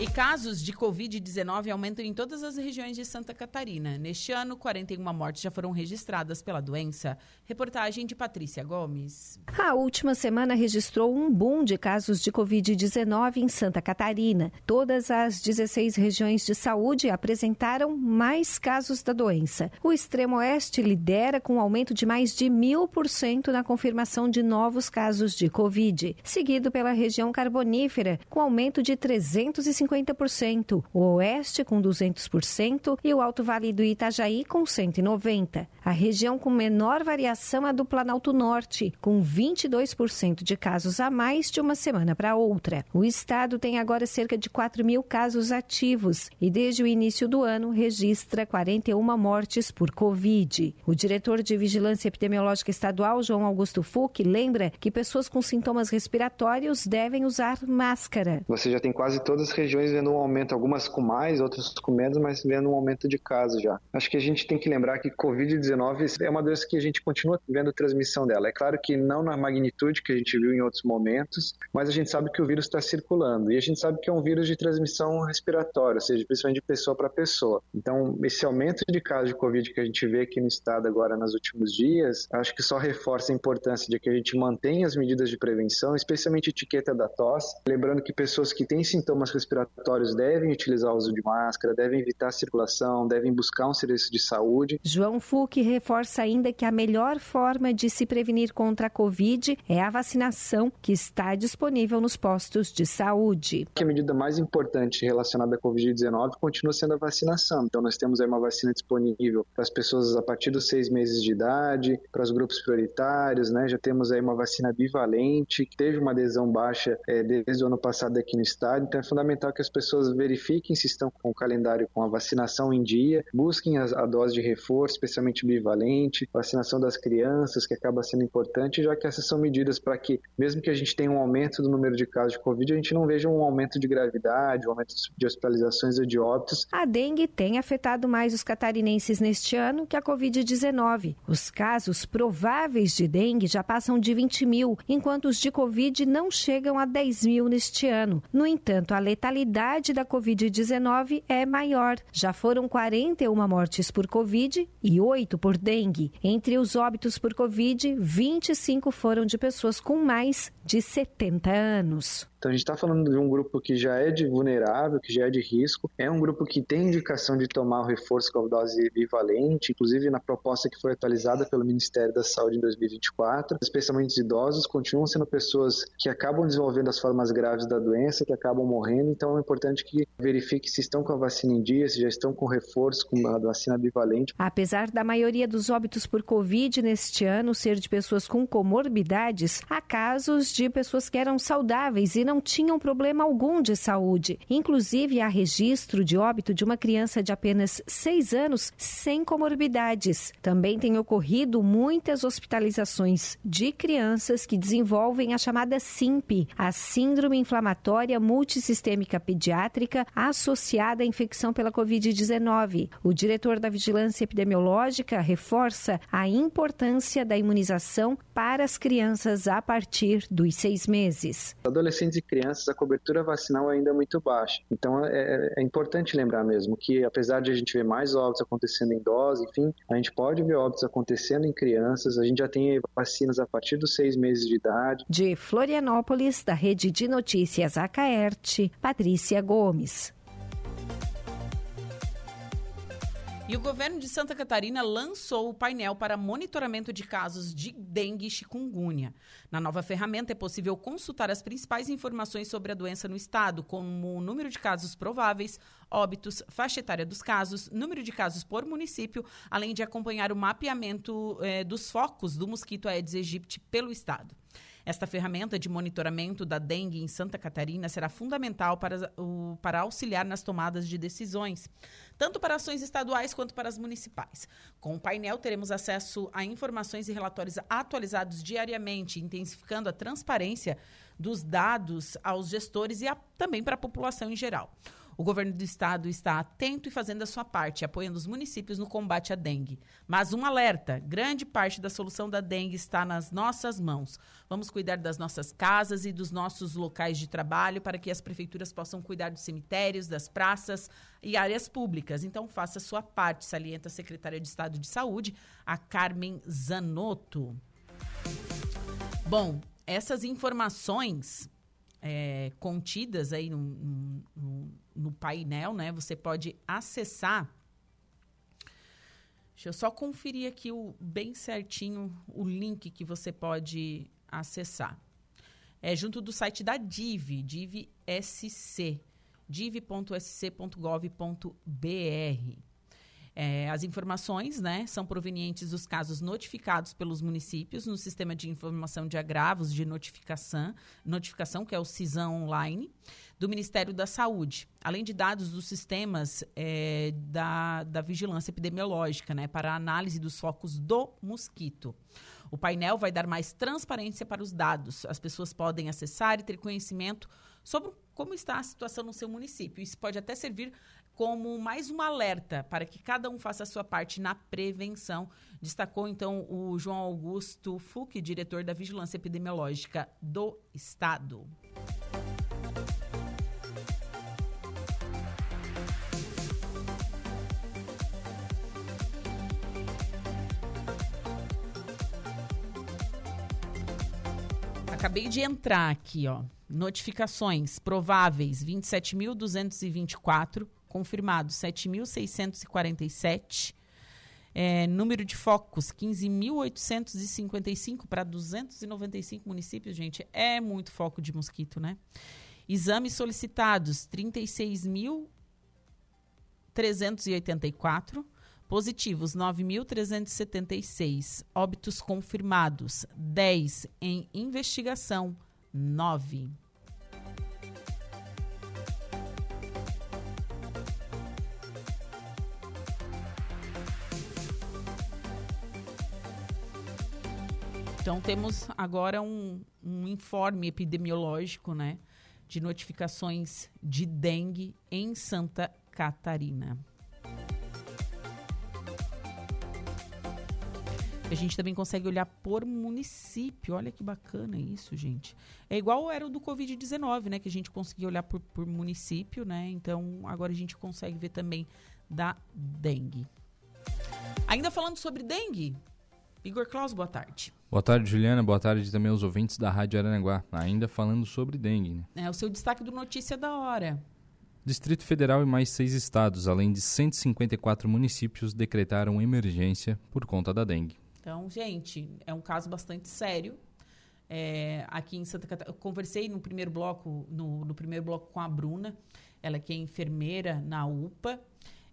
E casos de Covid-19 aumentam em todas as regiões de Santa Catarina. Neste ano, 41 mortes já foram registradas pela doença. Reportagem de Patrícia Gomes. A última semana registrou um boom de casos de Covid-19 em Santa Catarina. Todas as 16 regiões de saúde apresentaram mais casos da doença. O extremo oeste lidera com um aumento de mais de mil por cento na confirmação de novos casos de Covid, seguido pela região carbonífera, com aumento de 350 50%, o Oeste com 200% e o Alto Vale do Itajaí com 190%. A região com menor variação é do Planalto Norte, com 22% de casos a mais de uma semana para outra. O estado tem agora cerca de 4 mil casos ativos e, desde o início do ano, registra 41 mortes por Covid. O diretor de Vigilância Epidemiológica Estadual, João Augusto Fuch, lembra que pessoas com sintomas respiratórios devem usar máscara. Você já tem quase todas as regiões regiões vendo um aumento, algumas com mais, outras com menos, mas vendo um aumento de casos já. Acho que a gente tem que lembrar que Covid-19 é uma doença que a gente continua vendo transmissão dela. É claro que não na magnitude que a gente viu em outros momentos, mas a gente sabe que o vírus está circulando. E a gente sabe que é um vírus de transmissão respiratória, ou seja, principalmente de pessoa para pessoa. Então, esse aumento de casos de Covid que a gente vê aqui no estado agora nos últimos dias, acho que só reforça a importância de que a gente mantenha as medidas de prevenção, especialmente etiqueta da tosse. Lembrando que pessoas que têm sintomas respiratórios respiratórios devem utilizar o uso de máscara, devem evitar a circulação, devem buscar um serviço de saúde. João Fuch reforça ainda que a melhor forma de se prevenir contra a Covid é a vacinação que está disponível nos postos de saúde. A medida mais importante relacionada à Covid-19 continua sendo a vacinação. Então, nós temos aí uma vacina disponível para as pessoas a partir dos seis meses de idade, para os grupos prioritários, né? Já temos aí uma vacina bivalente, que teve uma adesão baixa é, desde o ano passado aqui no estado. Então, é fundamental que que as pessoas verifiquem se estão com o calendário com a vacinação em dia, busquem a, a dose de reforço, especialmente bivalente, vacinação das crianças, que acaba sendo importante, já que essas são medidas para que, mesmo que a gente tenha um aumento do número de casos de Covid, a gente não veja um aumento de gravidade, um aumento de hospitalizações ou de óbitos. A dengue tem afetado mais os catarinenses neste ano que a Covid-19. Os casos prováveis de dengue já passam de 20 mil, enquanto os de Covid não chegam a 10 mil neste ano. No entanto, a letalidade mortalidade da Covid-19 é maior. Já foram 41 mortes por Covid e 8 por dengue. Entre os óbitos por Covid, 25 foram de pessoas com mais de 70 anos. Então a gente está falando de um grupo que já é de vulnerável, que já é de risco, é um grupo que tem indicação de tomar o reforço com a dose bivalente, inclusive na proposta que foi atualizada pelo Ministério da Saúde em 2024, especialmente os idosos, continuam sendo pessoas que acabam desenvolvendo as formas graves da doença, que acabam morrendo, então é importante que verifique se estão com a vacina em dia, se já estão com reforço com a vacina bivalente. Apesar da maioria dos óbitos por Covid neste ano ser de pessoas com comorbidades, há casos de pessoas que eram saudáveis e não tinham problema algum de saúde. Inclusive, há registro de óbito de uma criança de apenas seis anos sem comorbidades. Também tem ocorrido muitas hospitalizações de crianças que desenvolvem a chamada SIMP, a Síndrome Inflamatória Multissistêmica Pediátrica associada à infecção pela Covid-19. O diretor da Vigilância Epidemiológica reforça a importância da imunização para as crianças a partir dos seis meses. Adolescentes e crianças, a cobertura vacinal ainda é muito baixa. Então é, é, é importante lembrar mesmo que, apesar de a gente ver mais óbitos acontecendo em idosos, enfim, a gente pode ver óbitos acontecendo em crianças. A gente já tem vacinas a partir dos seis meses de idade. De Florianópolis, da Rede de Notícias Acaerte, Patrícia Gomes. E o governo de Santa Catarina lançou o painel para monitoramento de casos de dengue e chikungunya. Na nova ferramenta é possível consultar as principais informações sobre a doença no estado, como o número de casos prováveis, óbitos, faixa etária dos casos, número de casos por município, além de acompanhar o mapeamento eh, dos focos do mosquito Aedes aegypti pelo estado. Esta ferramenta de monitoramento da dengue em Santa Catarina será fundamental para, o, para auxiliar nas tomadas de decisões, tanto para ações estaduais quanto para as municipais. Com o painel, teremos acesso a informações e relatórios atualizados diariamente, intensificando a transparência dos dados aos gestores e a, também para a população em geral. O governo do estado está atento e fazendo a sua parte, apoiando os municípios no combate à dengue. Mas um alerta: grande parte da solução da dengue está nas nossas mãos. Vamos cuidar das nossas casas e dos nossos locais de trabalho para que as prefeituras possam cuidar dos cemitérios, das praças e áreas públicas. Então, faça a sua parte, salienta a secretária de Estado de Saúde, a Carmen Zanotto. Bom, essas informações é, contidas aí no, no, no, painel, né? Você pode acessar. Deixa eu só conferir aqui o, bem certinho o link que você pode acessar. É junto do site da DIV, DIV SC, div.sc.gov.br. É, as informações né, são provenientes dos casos notificados pelos municípios no Sistema de Informação de Agravos de Notificação, notificação que é o CISAM Online, do Ministério da Saúde, além de dados dos sistemas é, da, da vigilância epidemiológica né, para a análise dos focos do mosquito. O painel vai dar mais transparência para os dados. As pessoas podem acessar e ter conhecimento sobre como está a situação no seu município. Isso pode até servir como mais um alerta para que cada um faça a sua parte na prevenção. Destacou então o João Augusto Fuc, diretor da Vigilância Epidemiológica do Estado. Acabei de entrar aqui, ó. Notificações prováveis 27.224 confirmados 7.647. É, número de focos, 15.855 para 295 municípios, gente. É muito foco de mosquito, né? Exames solicitados, 36.384. Positivos, 9.376. Óbitos confirmados, 10. Em investigação, 9. Então, temos agora um, um informe epidemiológico, né? De notificações de dengue em Santa Catarina. A gente também consegue olhar por município. Olha que bacana isso, gente. É igual era o do Covid-19, né? Que a gente conseguia olhar por, por município, né? Então, agora a gente consegue ver também da dengue. Ainda falando sobre dengue, Igor Claus, boa tarde. Boa tarde, Juliana. Boa tarde também aos ouvintes da Rádio Aranaguá. Ainda falando sobre dengue. Né? É o seu destaque do Notícia da Hora. Distrito Federal e mais seis estados, além de 154 municípios, decretaram emergência por conta da dengue. Então, gente, é um caso bastante sério. É, aqui em Santa Catarina, eu conversei no primeiro bloco, no, no, primeiro bloco com a Bruna, ela que é enfermeira na UPA.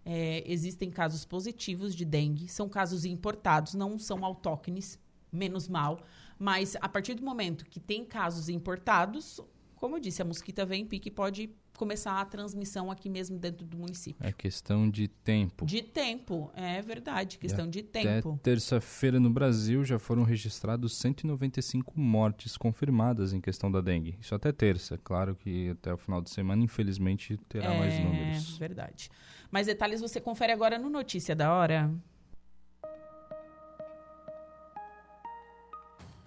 É, existem casos positivos de dengue, são casos importados, não são autóctones, menos mal. Mas a partir do momento que tem casos importados, como eu disse, a mosquita vem, pique e pode começar a transmissão aqui mesmo dentro do município. É questão de tempo. De tempo, é verdade, questão e de tempo. Até terça-feira no Brasil já foram registrados 195 mortes confirmadas em questão da dengue. Isso até terça. Claro que até o final de semana, infelizmente, terá é, mais números. É verdade. Mais detalhes você confere agora no Notícia da Hora.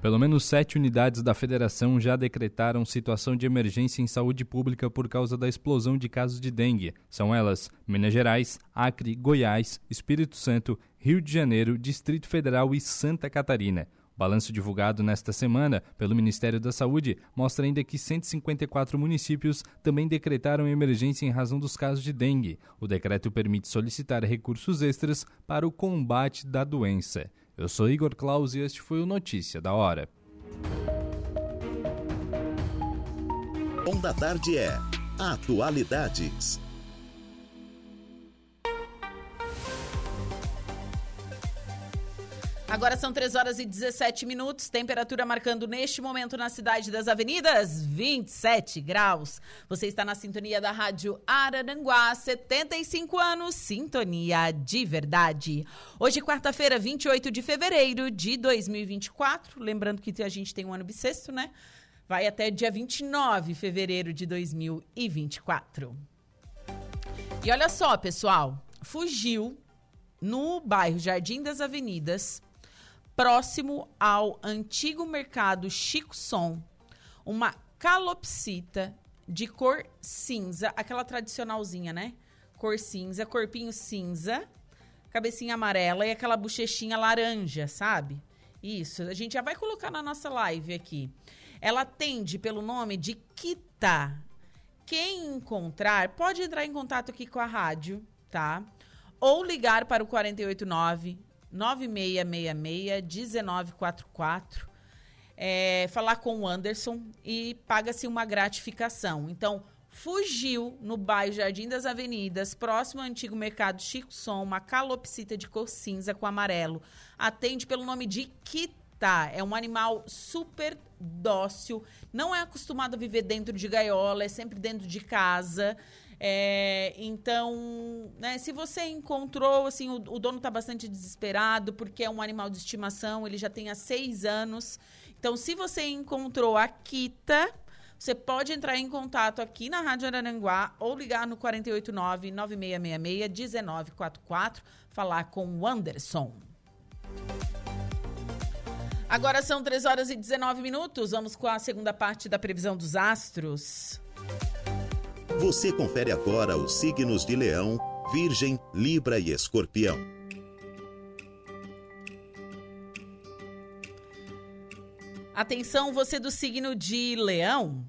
Pelo menos sete unidades da federação já decretaram situação de emergência em saúde pública por causa da explosão de casos de dengue. São elas Minas Gerais, Acre, Goiás, Espírito Santo, Rio de Janeiro, Distrito Federal e Santa Catarina. O balanço divulgado nesta semana pelo Ministério da Saúde mostra ainda que 154 municípios também decretaram emergência em razão dos casos de dengue. O decreto permite solicitar recursos extras para o combate da doença. Eu sou Igor Claus e este foi o Notícia da Hora. Bom da tarde é Atualidades. Agora são 3 horas e 17 minutos, temperatura marcando neste momento na cidade das avenidas 27 graus. Você está na sintonia da Rádio Araranguá, 75 anos, sintonia de verdade. Hoje, quarta-feira, 28 de fevereiro de 2024. Lembrando que a gente tem um ano bissexto, né? Vai até dia 29 de fevereiro de 2024. E olha só, pessoal, fugiu no bairro Jardim das Avenidas próximo ao antigo mercado Chico Som, uma calopsita de cor cinza, aquela tradicionalzinha, né? Cor cinza, corpinho cinza, cabecinha amarela e aquela bochechinha laranja, sabe? Isso, a gente já vai colocar na nossa live aqui. Ela atende pelo nome de Kita. Quem encontrar, pode entrar em contato aqui com a rádio, tá? Ou ligar para o 489 9666-1944. É, falar com o Anderson e paga-se uma gratificação. Então, fugiu no bairro Jardim das Avenidas, próximo ao antigo mercado Chico Som, uma calopsita de cor cinza com amarelo. Atende pelo nome de Kita. É um animal super dócil, não é acostumado a viver dentro de gaiola, é sempre dentro de casa. É, então, né, se você encontrou, assim, o, o dono está bastante desesperado porque é um animal de estimação, ele já tem há seis anos. Então, se você encontrou a Kita, você pode entrar em contato aqui na Rádio Araranguá ou ligar no 489-9666-1944, falar com o Anderson. Agora são 3 horas e 19 minutos. Vamos com a segunda parte da previsão dos astros. Você confere agora os signos de Leão, Virgem, Libra e Escorpião. Atenção, você do signo de Leão.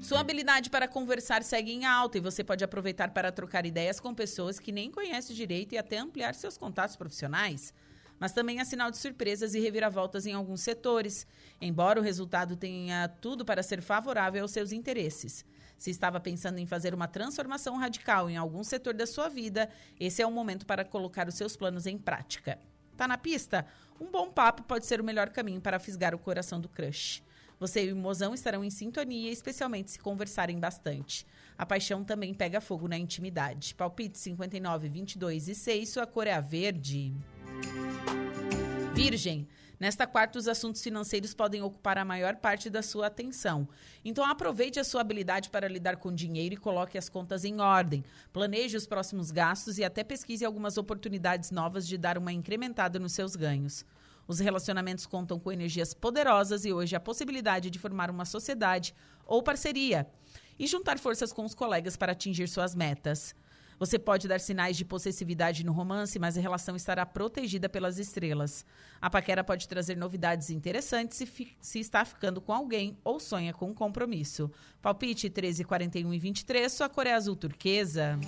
Sua habilidade para conversar segue em alta e você pode aproveitar para trocar ideias com pessoas que nem conhece direito e até ampliar seus contatos profissionais mas também há sinal de surpresas e reviravoltas em alguns setores, embora o resultado tenha tudo para ser favorável aos seus interesses. Se estava pensando em fazer uma transformação radical em algum setor da sua vida, esse é o momento para colocar os seus planos em prática. Tá na pista? Um bom papo pode ser o melhor caminho para fisgar o coração do crush. Você e o mozão estarão em sintonia, especialmente se conversarem bastante. A paixão também pega fogo na intimidade. Palpite 59, 22 e 6, sua cor é a verde. Virgem. Nesta quarta, os assuntos financeiros podem ocupar a maior parte da sua atenção. Então, aproveite a sua habilidade para lidar com dinheiro e coloque as contas em ordem. Planeje os próximos gastos e até pesquise algumas oportunidades novas de dar uma incrementada nos seus ganhos. Os relacionamentos contam com energias poderosas e hoje a possibilidade de formar uma sociedade ou parceria e juntar forças com os colegas para atingir suas metas. Você pode dar sinais de possessividade no romance, mas a relação estará protegida pelas estrelas. A paquera pode trazer novidades interessantes se, se está ficando com alguém ou sonha com um compromisso. Palpite 13, 41 e 23, sua cor é azul turquesa.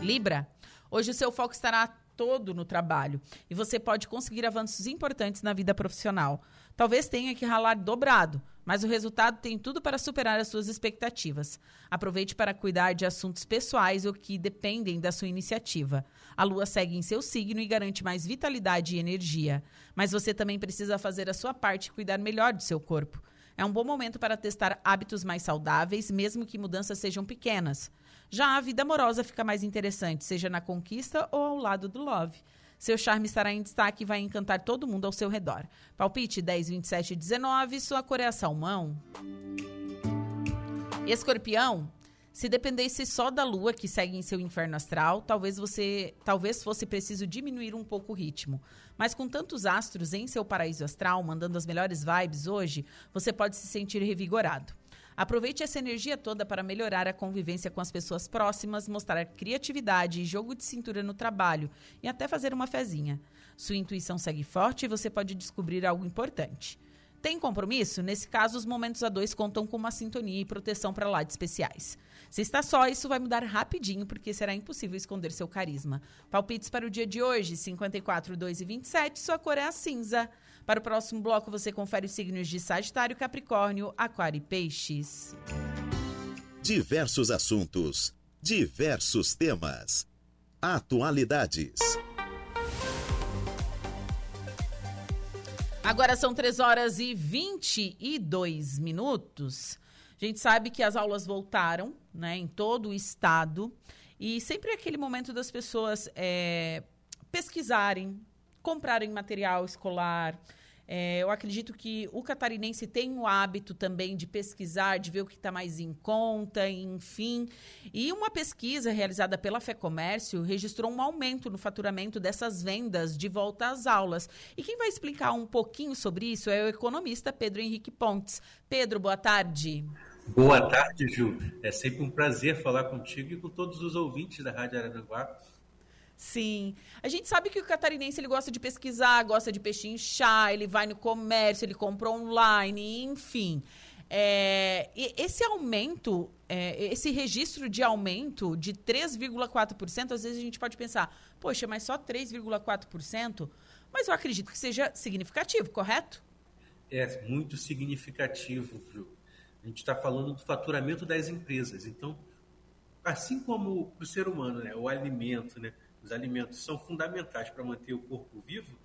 Libra. Hoje o seu foco estará todo no trabalho e você pode conseguir avanços importantes na vida profissional. Talvez tenha que ralar dobrado, mas o resultado tem tudo para superar as suas expectativas. Aproveite para cuidar de assuntos pessoais ou que dependem da sua iniciativa. A lua segue em seu signo e garante mais vitalidade e energia. Mas você também precisa fazer a sua parte e cuidar melhor do seu corpo. É um bom momento para testar hábitos mais saudáveis, mesmo que mudanças sejam pequenas. Já a vida amorosa fica mais interessante, seja na conquista ou ao lado do love. Seu charme estará em destaque e vai encantar todo mundo ao seu redor. Palpite 10, 27 e 19, sua cor é salmão. Escorpião, se dependesse só da lua que segue em seu inferno astral, talvez você, talvez fosse preciso diminuir um pouco o ritmo. Mas com tantos astros em seu paraíso astral, mandando as melhores vibes hoje, você pode se sentir revigorado. Aproveite essa energia toda para melhorar a convivência com as pessoas próximas, mostrar criatividade e jogo de cintura no trabalho e até fazer uma fezinha. Sua intuição segue forte e você pode descobrir algo importante. Tem compromisso? Nesse caso, os momentos a dois contam com uma sintonia e proteção para lá de especiais. Se está só, isso vai mudar rapidinho, porque será impossível esconder seu carisma. Palpites para o dia de hoje, 54, 2 e 27, sua cor é a cinza. Para o próximo bloco, você confere os signos de Sagitário, Capricórnio, Aquário e Peixes. Diversos assuntos, diversos temas. Atualidades. Agora são 3 horas e 22 minutos. A gente sabe que as aulas voltaram né, em todo o estado e sempre é aquele momento das pessoas é, pesquisarem, comprarem material escolar. É, eu acredito que o catarinense tem o hábito também de pesquisar, de ver o que está mais em conta, enfim. E uma pesquisa realizada pela FEComércio registrou um aumento no faturamento dessas vendas de volta às aulas. E quem vai explicar um pouquinho sobre isso é o economista Pedro Henrique Pontes. Pedro, boa tarde. Boa tarde, Ju. É sempre um prazer falar contigo e com todos os ouvintes da Rádio Araranguá. Sim. A gente sabe que o catarinense ele gosta de pesquisar, gosta de pechinchar, ele vai no comércio, ele compra online, enfim. É, esse aumento, é, esse registro de aumento de 3,4%, às vezes a gente pode pensar, poxa, mas só 3,4%? Mas eu acredito que seja significativo, correto? É muito significativo, Ju. A gente está falando do faturamento das empresas. Então, assim como o ser humano, né, o alimento, né, os alimentos são fundamentais para manter o corpo vivo,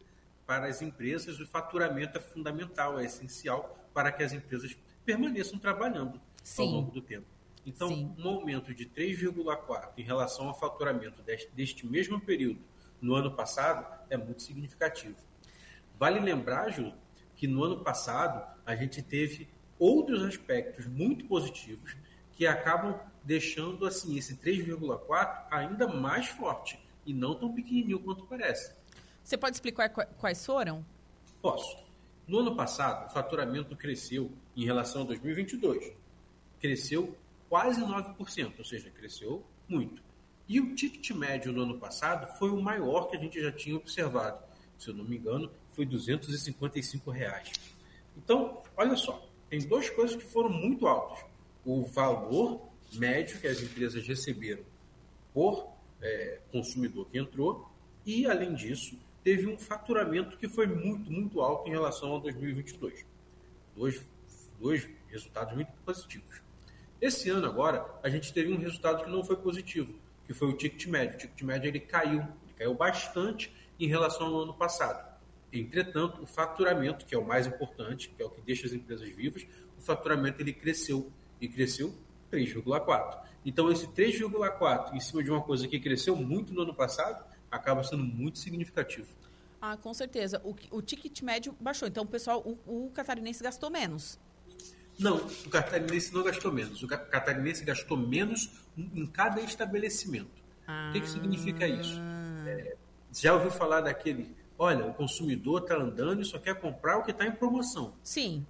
para as empresas o faturamento é fundamental, é essencial para que as empresas permaneçam trabalhando Sim. ao longo do tempo. Então, Sim. um aumento de 3,4 em relação ao faturamento deste, deste mesmo período no ano passado é muito significativo. Vale lembrar, Ju, que no ano passado a gente teve outros aspectos muito positivos que acabam deixando assim esse 3,4 ainda mais forte e não tão pequenininho quanto parece. Você pode explicar quais foram? Posso. No ano passado, o faturamento cresceu em relação a 2022. Cresceu quase 9%, ou seja, cresceu muito. E o ticket médio no ano passado foi o maior que a gente já tinha observado. Se eu não me engano, foi 255 reais. Então, olha só, tem duas coisas que foram muito altas. O valor médio que as empresas receberam por é, consumidor que entrou, e, além disso, teve um faturamento que foi muito, muito alto em relação a 2022. Dois, dois resultados muito positivos. Esse ano, agora, a gente teve um resultado que não foi positivo, que foi o ticket médio. O ticket médio ele caiu, ele caiu bastante em relação ao ano passado. Entretanto, o faturamento, que é o mais importante, que é o que deixa as empresas vivas, o faturamento ele cresceu e cresceu 3,4. Então, esse 3,4 em cima de uma coisa que cresceu muito no ano passado acaba sendo muito significativo. Ah, com certeza. O, o ticket médio baixou. Então, o pessoal, o, o catarinense gastou menos. Não, o catarinense não gastou menos. O catarinense gastou menos em cada estabelecimento. Ah. O que, que significa isso? É, já ouviu falar daquele, olha, o consumidor está andando e só quer comprar o que está em promoção. Sim.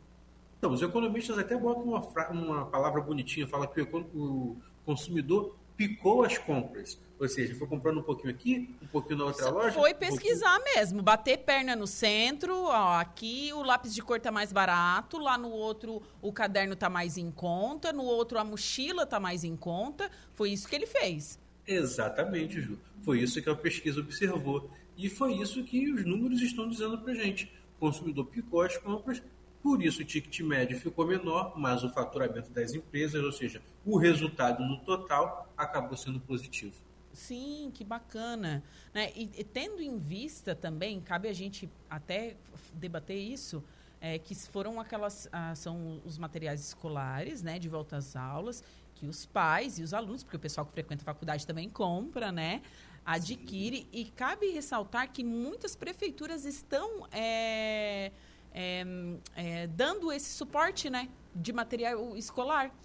Então, os economistas até botam uma, uma palavra bonitinha, fala que o, o consumidor picou as compras. Ou seja, foi comprando um pouquinho aqui, um pouquinho na outra Só loja. Foi pesquisar um mesmo, bater perna no centro, ó, aqui o lápis de cor tá mais barato, lá no outro o caderno tá mais em conta, no outro a mochila tá mais em conta. Foi isso que ele fez. Exatamente, Ju. Foi isso que a pesquisa observou. E foi isso que os números estão dizendo pra gente. O consumidor picou as compras, por isso, o ticket médio ficou menor, mas o faturamento das empresas, ou seja, o resultado no total, acabou sendo positivo. Sim, que bacana. Né? E, e, tendo em vista também, cabe a gente até debater isso, é, que foram aquelas, ah, são os materiais escolares, né, de volta às aulas, que os pais e os alunos, porque o pessoal que frequenta a faculdade também compra, né, adquire. Sim. E cabe ressaltar que muitas prefeituras estão é, é, é, dando esse suporte né, de material escolar.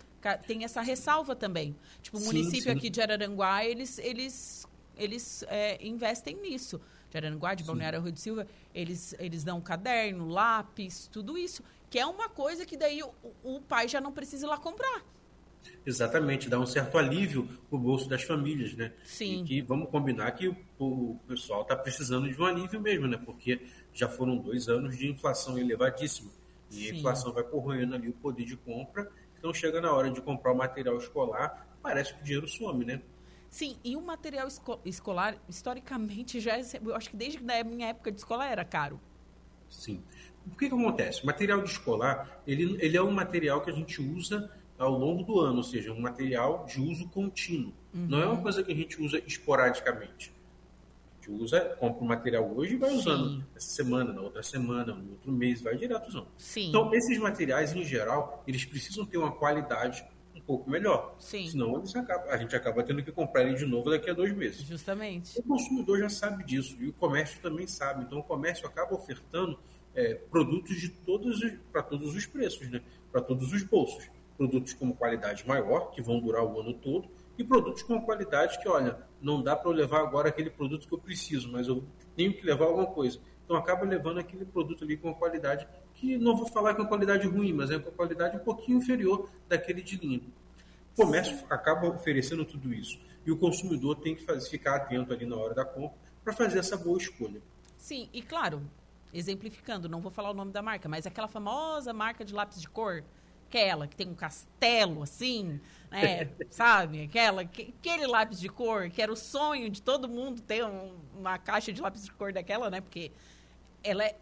Tem essa ressalva também. Tipo, o sim, município sim. aqui de Araranguá, eles, eles, eles é, investem nisso. De Araranguá, de Balneário Rio de Silva, eles, eles dão caderno, lápis, tudo isso. Que é uma coisa que daí o, o pai já não precisa ir lá comprar. Exatamente, dá um certo alívio o bolso das famílias, né? Sim. E que vamos combinar que o, o pessoal está precisando de um alívio mesmo, né? Porque já foram dois anos de inflação elevadíssima. E Sim. a inflação vai corroendo ali o poder de compra. Então chega na hora de comprar o material escolar, parece que o dinheiro some, né? Sim, e o material esco escolar, historicamente, já é, eu acho que desde a minha época de escola era caro. Sim. O que, que acontece? O material de escolar, ele, ele é um material que a gente usa ao longo do ano, ou seja, um material de uso contínuo. Uhum. Não é uma coisa que a gente usa esporadicamente gente usa, compra o material hoje e vai Sim. usando essa semana, na outra semana, no outro mês, vai direto usando. Sim. Então, esses materiais, em geral, eles precisam ter uma qualidade um pouco melhor. Sim. Senão acaba, a gente acaba tendo que comprar ele de novo daqui a dois meses. Justamente. O consumidor já sabe disso e o comércio também sabe. Então, o comércio acaba ofertando é, produtos de todos para todos os preços, né? para todos os bolsos. Produtos com qualidade maior, que vão durar o ano todo, e produtos com qualidade que, olha, não dá para eu levar agora aquele produto que eu preciso, mas eu tenho que levar alguma coisa. Então acaba levando aquele produto ali com uma qualidade que não vou falar que é uma qualidade ruim, mas é uma qualidade um pouquinho inferior daquele de linha. O comércio acaba oferecendo tudo isso. E o consumidor tem que fazer, ficar atento ali na hora da compra para fazer essa boa escolha. Sim, e claro, exemplificando, não vou falar o nome da marca, mas aquela famosa marca de lápis de cor aquela que tem um castelo assim, né? [laughs] sabe? Aquela, aquele lápis de cor que era o sonho de todo mundo ter um, uma caixa de lápis de cor daquela, né? Porque ela é.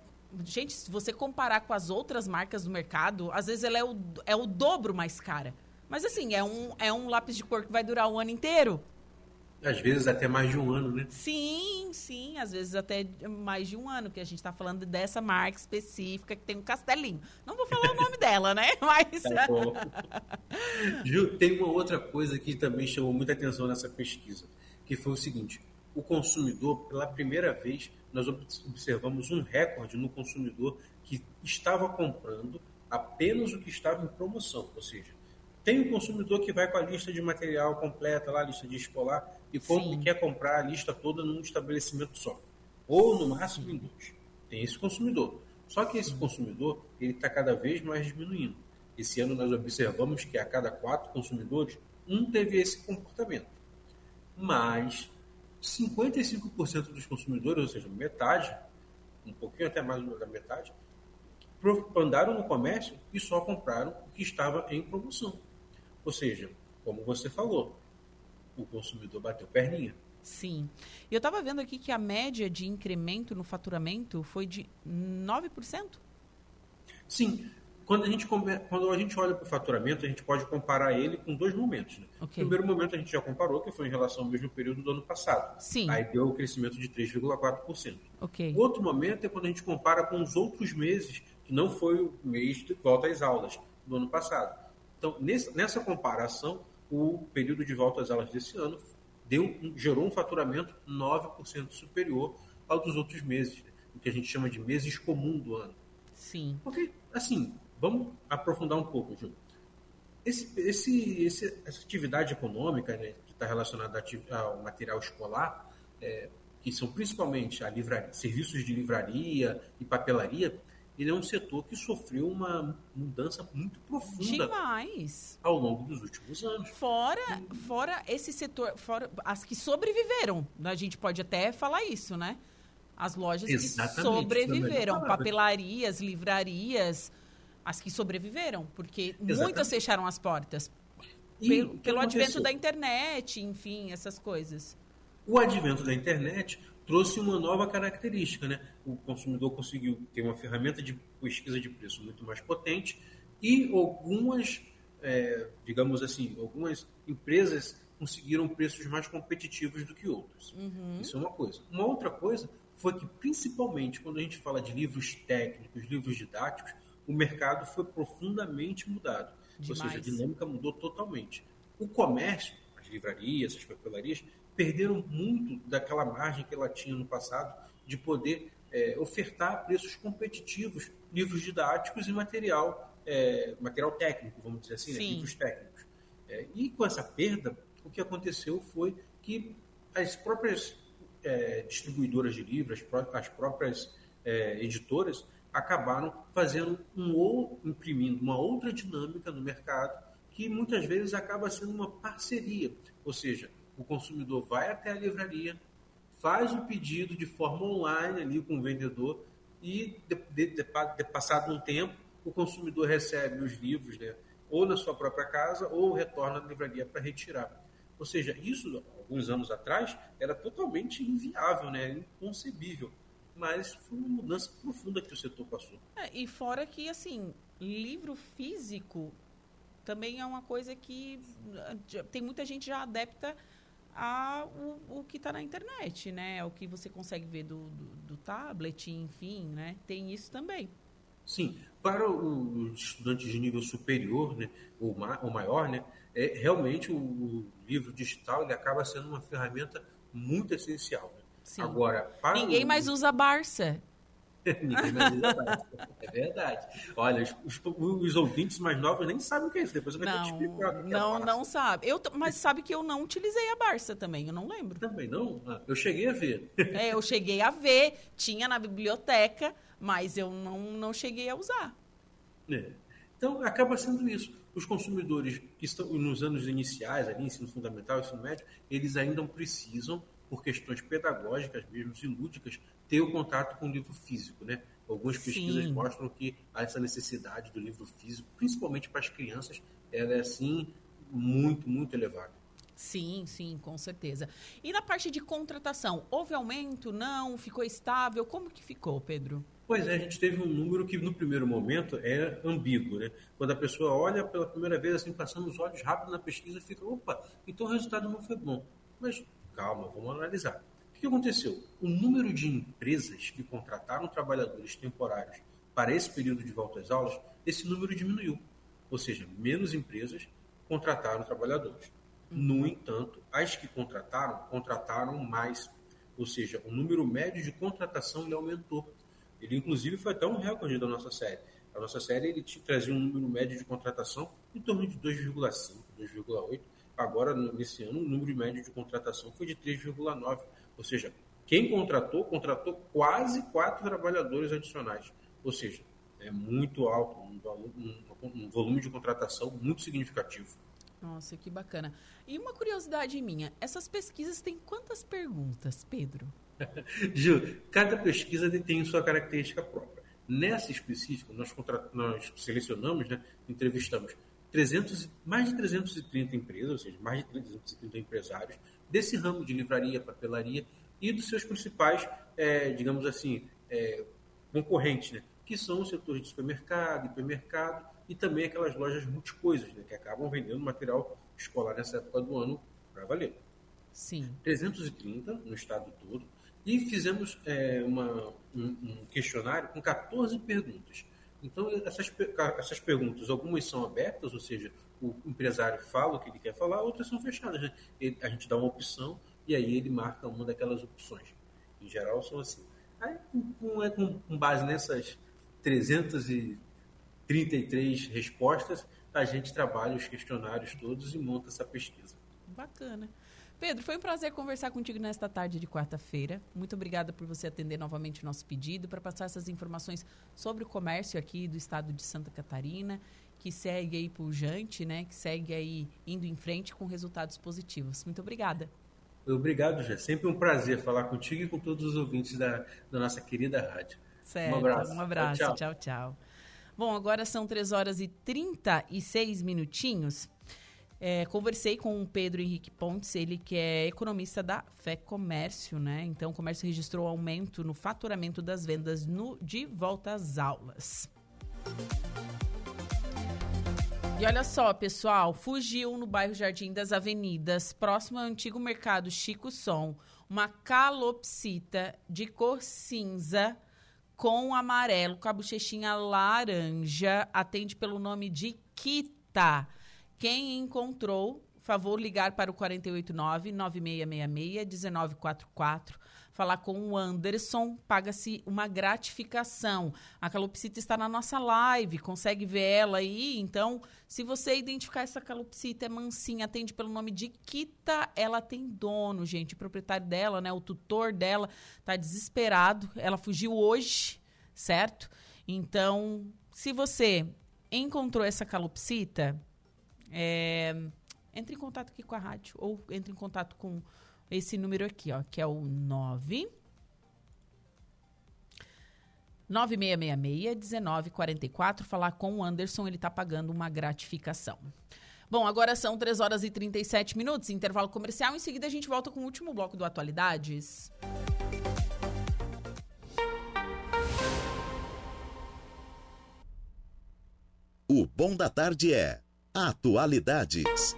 Gente, se você comparar com as outras marcas do mercado, às vezes ela é o, é o dobro mais cara. Mas assim, é um, é um lápis de cor que vai durar o ano inteiro. Às vezes até mais de um ano, né? Sim, sim, às vezes até mais de um ano, que a gente está falando dessa marca específica que tem um castelinho. Não vou falar o nome [laughs] dela, né? Mas. Tá bom. Ju, tem uma outra coisa que também chamou muita atenção nessa pesquisa, que foi o seguinte: o consumidor, pela primeira vez, nós observamos um recorde no consumidor que estava comprando apenas o que estava em promoção, ou seja, tem um consumidor que vai com a lista de material completa, lá, a lista de escolar, e como quer comprar a lista toda num estabelecimento só. Ou no máximo em dois. Tem esse consumidor. Só que esse consumidor ele está cada vez mais diminuindo. Esse ano nós observamos que a cada quatro consumidores, um teve esse comportamento. Mas 55% dos consumidores, ou seja, metade, um pouquinho até mais da metade, andaram no comércio e só compraram o que estava em promoção. Ou seja, como você falou, o consumidor bateu perninha. Sim. Eu estava vendo aqui que a média de incremento no faturamento foi de 9%. Sim. Quando a gente, quando a gente olha para o faturamento, a gente pode comparar ele com dois momentos. Né? Okay. O primeiro momento a gente já comparou, que foi em relação ao mesmo período do ano passado. Sim. Aí deu o um crescimento de 3,4%. Okay. O outro momento é quando a gente compara com os outros meses, que não foi o mês de volta às aulas do ano passado. Então, nessa comparação, o período de volta às aulas desse ano deu, gerou um faturamento 9% superior ao dos outros meses. o que a gente chama de meses comum do ano. Sim. Porque, assim, vamos aprofundar um pouco, Ju. Esse, esse, esse, essa atividade econômica né, que está relacionada ao material escolar, é, que são principalmente a livraria, serviços de livraria e papelaria, ele é um setor que sofreu uma mudança muito profunda Demais. ao longo dos últimos anos. Fora, fora esse setor, fora as que sobreviveram, a gente pode até falar isso, né? As lojas Exatamente, que sobreviveram, melhor palavra. papelarias, livrarias, as que sobreviveram, porque Exatamente. muitas fecharam as portas E pelo, pelo advento da internet, enfim, essas coisas. O advento da internet trouxe uma nova característica, né? O consumidor conseguiu ter uma ferramenta de pesquisa de preço muito mais potente e algumas, é, digamos assim, algumas empresas conseguiram preços mais competitivos do que outras. Uhum. Isso é uma coisa. Uma outra coisa foi que, principalmente quando a gente fala de livros técnicos, livros didáticos, o mercado foi profundamente mudado. Ou seja, a Demais. dinâmica mudou totalmente. O comércio, as livrarias, as papelarias, perderam muito daquela margem que ela tinha no passado de poder eh, ofertar preços competitivos livros didáticos e material, eh, material técnico, vamos dizer assim, né? Livros técnicos. Eh, e com essa perda, o que aconteceu foi que as próprias eh, distribuidoras de livros, as pró- as próprias eh, editoras, acabaram fazendo um ou imprimindo uma outra dinâmica no mercado que muitas vezes acaba sendo uma parceria, ou seja, o consumidor vai até a livraria, faz o pedido de forma online ali com o vendedor e de, de- de- de- passado um tempo o consumidor recebe os livros, né, ou na sua própria casa ou retorna à livraria para retirar. Ou seja, isso alguns anos atrás era totalmente inviável, né, inconcebível mas foi uma mudança profunda que o setor passou. É, e fora que, assim, livro físico também é uma coisa que já- tem muita gente já adepta a o, o que está na internet, né? O que você consegue ver do, do, do tablet, enfim, né? Tem isso também. Sim, para o- os estudantes de nível superior, né, ou, ma ou maior, né, é, realmente o, o livro digital ele acaba sendo uma ferramenta muito essencial. né? Sim. Agora, Ninguém o- mais usa Barça. É verdade. Olha, os, os- os ouvintes mais novos nem sabem o que é isso. Depois eu vou Não, explicar. o que é não, Barça. não sabe. Eu, mas sabe que eu não utilizei a Barça também, eu não lembro. Também não? Ah, eu cheguei a ver. É, eu cheguei a ver, tinha na biblioteca, mas eu não, não cheguei a usar. É. Então, acaba sendo isso. Os consumidores que estão nos anos iniciais, ali, ensino fundamental, ensino médio, eles ainda precisam, por questões pedagógicas mesmo e lúdicas, ter o contato com o livro físico, né? Algumas pesquisas Sim. mostram que essa necessidade do livro físico, principalmente para as crianças, ela é, assim, muito, muito elevada. Sim, sim, com certeza. E na parte de contratação, houve aumento? Não? Ficou estável? Como que ficou, Pedro? Pois é, a gente teve um número que no primeiro momento é ambíguo, né? Quando a pessoa olha pela primeira vez, assim, passando os olhos rápido na pesquisa, fica, opa, então o resultado não foi bom. Mas calma, vamos analisar. O que aconteceu? O número de empresas que contrataram trabalhadores temporários para esse período de volta às aulas, esse número diminuiu. Ou seja, menos empresas contrataram trabalhadores. No entanto, as que contrataram, contrataram mais. Ou seja, o número médio de contratação ele aumentou. Ele, inclusive, foi até um recorde da nossa série. A nossa série ele trazia um número médio de contratação em torno de 2,5, 2,8. Agora, nesse ano, o número médio de contratação foi de 3,9. Ou seja, quem contratou, contratou quase quatro trabalhadores adicionais. Ou seja, é muito alto, um, valo- um- um volume de contratação muito significativo. Nossa, que bacana. E uma curiosidade minha, essas pesquisas têm quantas perguntas, Pedro? [laughs] Gil, cada pesquisa tem sua característica própria. Nessa específica, nós, nós selecionamos, né, entrevistamos 300, e- mais de 330 empresas, ou seja, mais de 330 empresários desse ramo de livraria, papelaria e dos seus principais, eh, digamos assim, eh, concorrentes, né, que são os setores de supermercado, hipermercado e também aquelas lojas multicoisas, né, que acabam vendendo material escolar nessa época do ano para valer. Sim. 330 no estado todo e fizemos é, uma- um, um questionário com 14 perguntas. Então, essas, essas perguntas, algumas são abertas, ou seja, o empresário fala o que ele quer falar, outras são fechadas. Né? A gente dá uma opção e aí ele marca uma daquelas opções. Em geral, são assim. Aí, com, com, com base nessas 333 respostas, a gente trabalha os questionários todos e monta essa pesquisa. Bacana. Pedro, foi um prazer conversar contigo nesta tarde de quarta-feira. Muito obrigada por você atender novamente o nosso pedido, para passar essas informações sobre o comércio aqui do estado de Santa Catarina, que segue aí pujante, né? Que segue aí indo em frente com resultados positivos. Muito obrigada. Obrigado, já. Sempre um prazer falar contigo e com todos os ouvintes da, da nossa querida rádio. Certo. Um abraço. Um abraço. tchau, tchau. tchau. Bom, agora são 3 horas e 36 minutinhos. É, conversei com o Pedro Henrique Pontes, ele que é economista da Fé Comércio, né? Então, o comércio registrou aumento no faturamento das vendas no, de volta às aulas. E olha só, pessoal, fugiu no bairro Jardim das Avenidas, próximo ao antigo mercado Chico Som, uma calopsita de cor cinza com amarelo, com a bochechinha laranja, atende pelo nome de Kita. Quem encontrou, favor ligar para o 489-9666-1944, falar com o Anderson, paga-se uma gratificação. A calopsita está na nossa live, consegue ver ela aí. Então, se você identificar essa calopsita, é mansinha, atende pelo nome de Kita, ela tem dono, gente. O proprietário dela, né, o tutor dela, está desesperado. Ela fugiu hoje, certo? Então, se você encontrou essa calopsita, é, entre em contato aqui com a rádio ou entre em contato com esse número aqui, ó, que é o 9 9666-1944, falar com o Anderson, ele está pagando uma gratificação. Bom, agora são 3 horas e 37 minutos, intervalo comercial. Em seguida, a gente volta com o último bloco do Atualidades. O Bom da Tarde é Atualidades.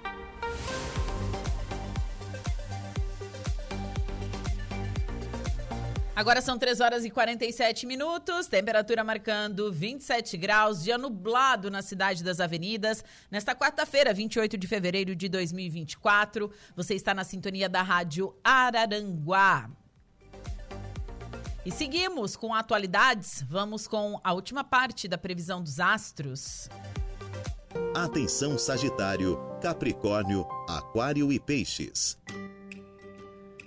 Agora são 3 horas e 47 minutos, temperatura marcando 27 graus, dia nublado na cidade das avenidas. Nesta quarta-feira, 28 de fevereiro de 2024, você está na sintonia da Rádio Araranguá. E seguimos com atualidades, vamos com a última parte da previsão dos astros. Atenção Sagitário, Capricórnio, Aquário e Peixes.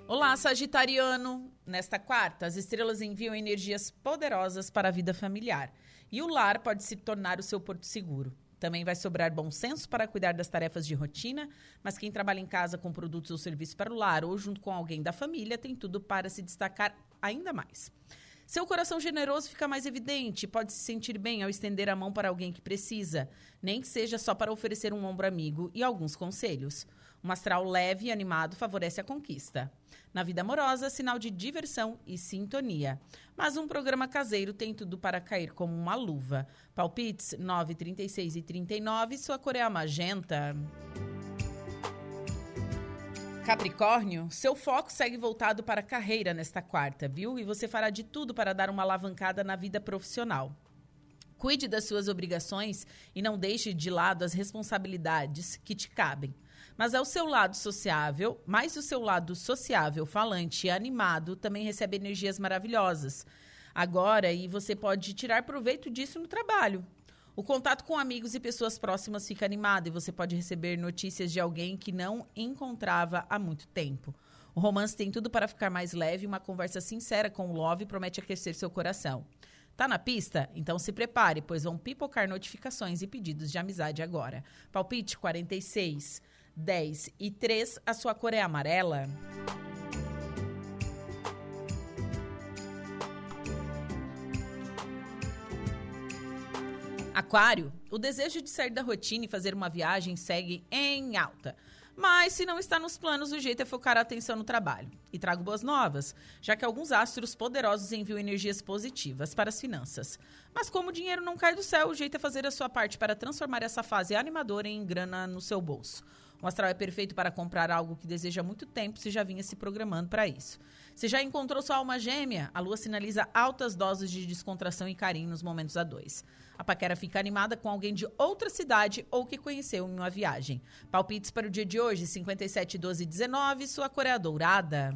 Olá, Sagitariano. Nesta quarta, as estrelas enviam energias poderosas para a vida familiar e o lar pode se tornar o seu porto seguro. Também vai sobrar bom senso para cuidar das tarefas de rotina, mas quem trabalha em casa com produtos ou serviços para o lar ou junto com alguém da família tem tudo para se destacar ainda mais. Seu coração generoso fica mais evidente, pode se sentir bem ao estender a mão para alguém que precisa, nem que seja só para oferecer um ombro amigo e alguns conselhos. Um astral leve e animado favorece a conquista. Na vida amorosa, sinal de diversão e sintonia. Mas um programa caseiro tem tudo para cair como uma luva. Palpites 9, 36 e 39, sua cor é magenta. Capricórnio, seu foco segue voltado para a carreira nesta quarta, viu? E você fará de tudo para dar uma alavancada na vida profissional. Cuide das suas obrigações e não deixe de lado as responsabilidades que te cabem. Mas ao seu lado sociável, mais o seu lado sociável, falante e animado também recebe energias maravilhosas. Agora, e você pode tirar proveito disso no trabalho. O contato com amigos e pessoas próximas fica animado e você pode receber notícias de alguém que não encontrava há muito tempo. O romance tem tudo para ficar mais leve e uma conversa sincera com o Love promete aquecer seu coração. Tá na pista? Então se prepare, pois vão pipocar notificações e pedidos de amizade agora. Palpite 46, 10 e 3, a sua cor é amarela. Aquário, o desejo de sair da rotina e fazer uma viagem segue em alta. Mas se não está nos planos, o jeito é focar a atenção no trabalho. E trago boas novas, já que alguns astros poderosos enviam energias positivas para as finanças. Mas como o dinheiro não cai do céu, o jeito é fazer a sua parte para transformar essa fase animadora em grana no seu bolso. O astral é perfeito para comprar algo que deseja há muito tempo se já vinha se programando para isso. Se já encontrou sua alma gêmea, a lua sinaliza altas doses de descontração e carinho nos momentos a dois. A paquera fica animada com alguém de outra cidade ou que conheceu em uma viagem. Palpites para o dia de hoje, 57, 12 19, sua cor é dourada.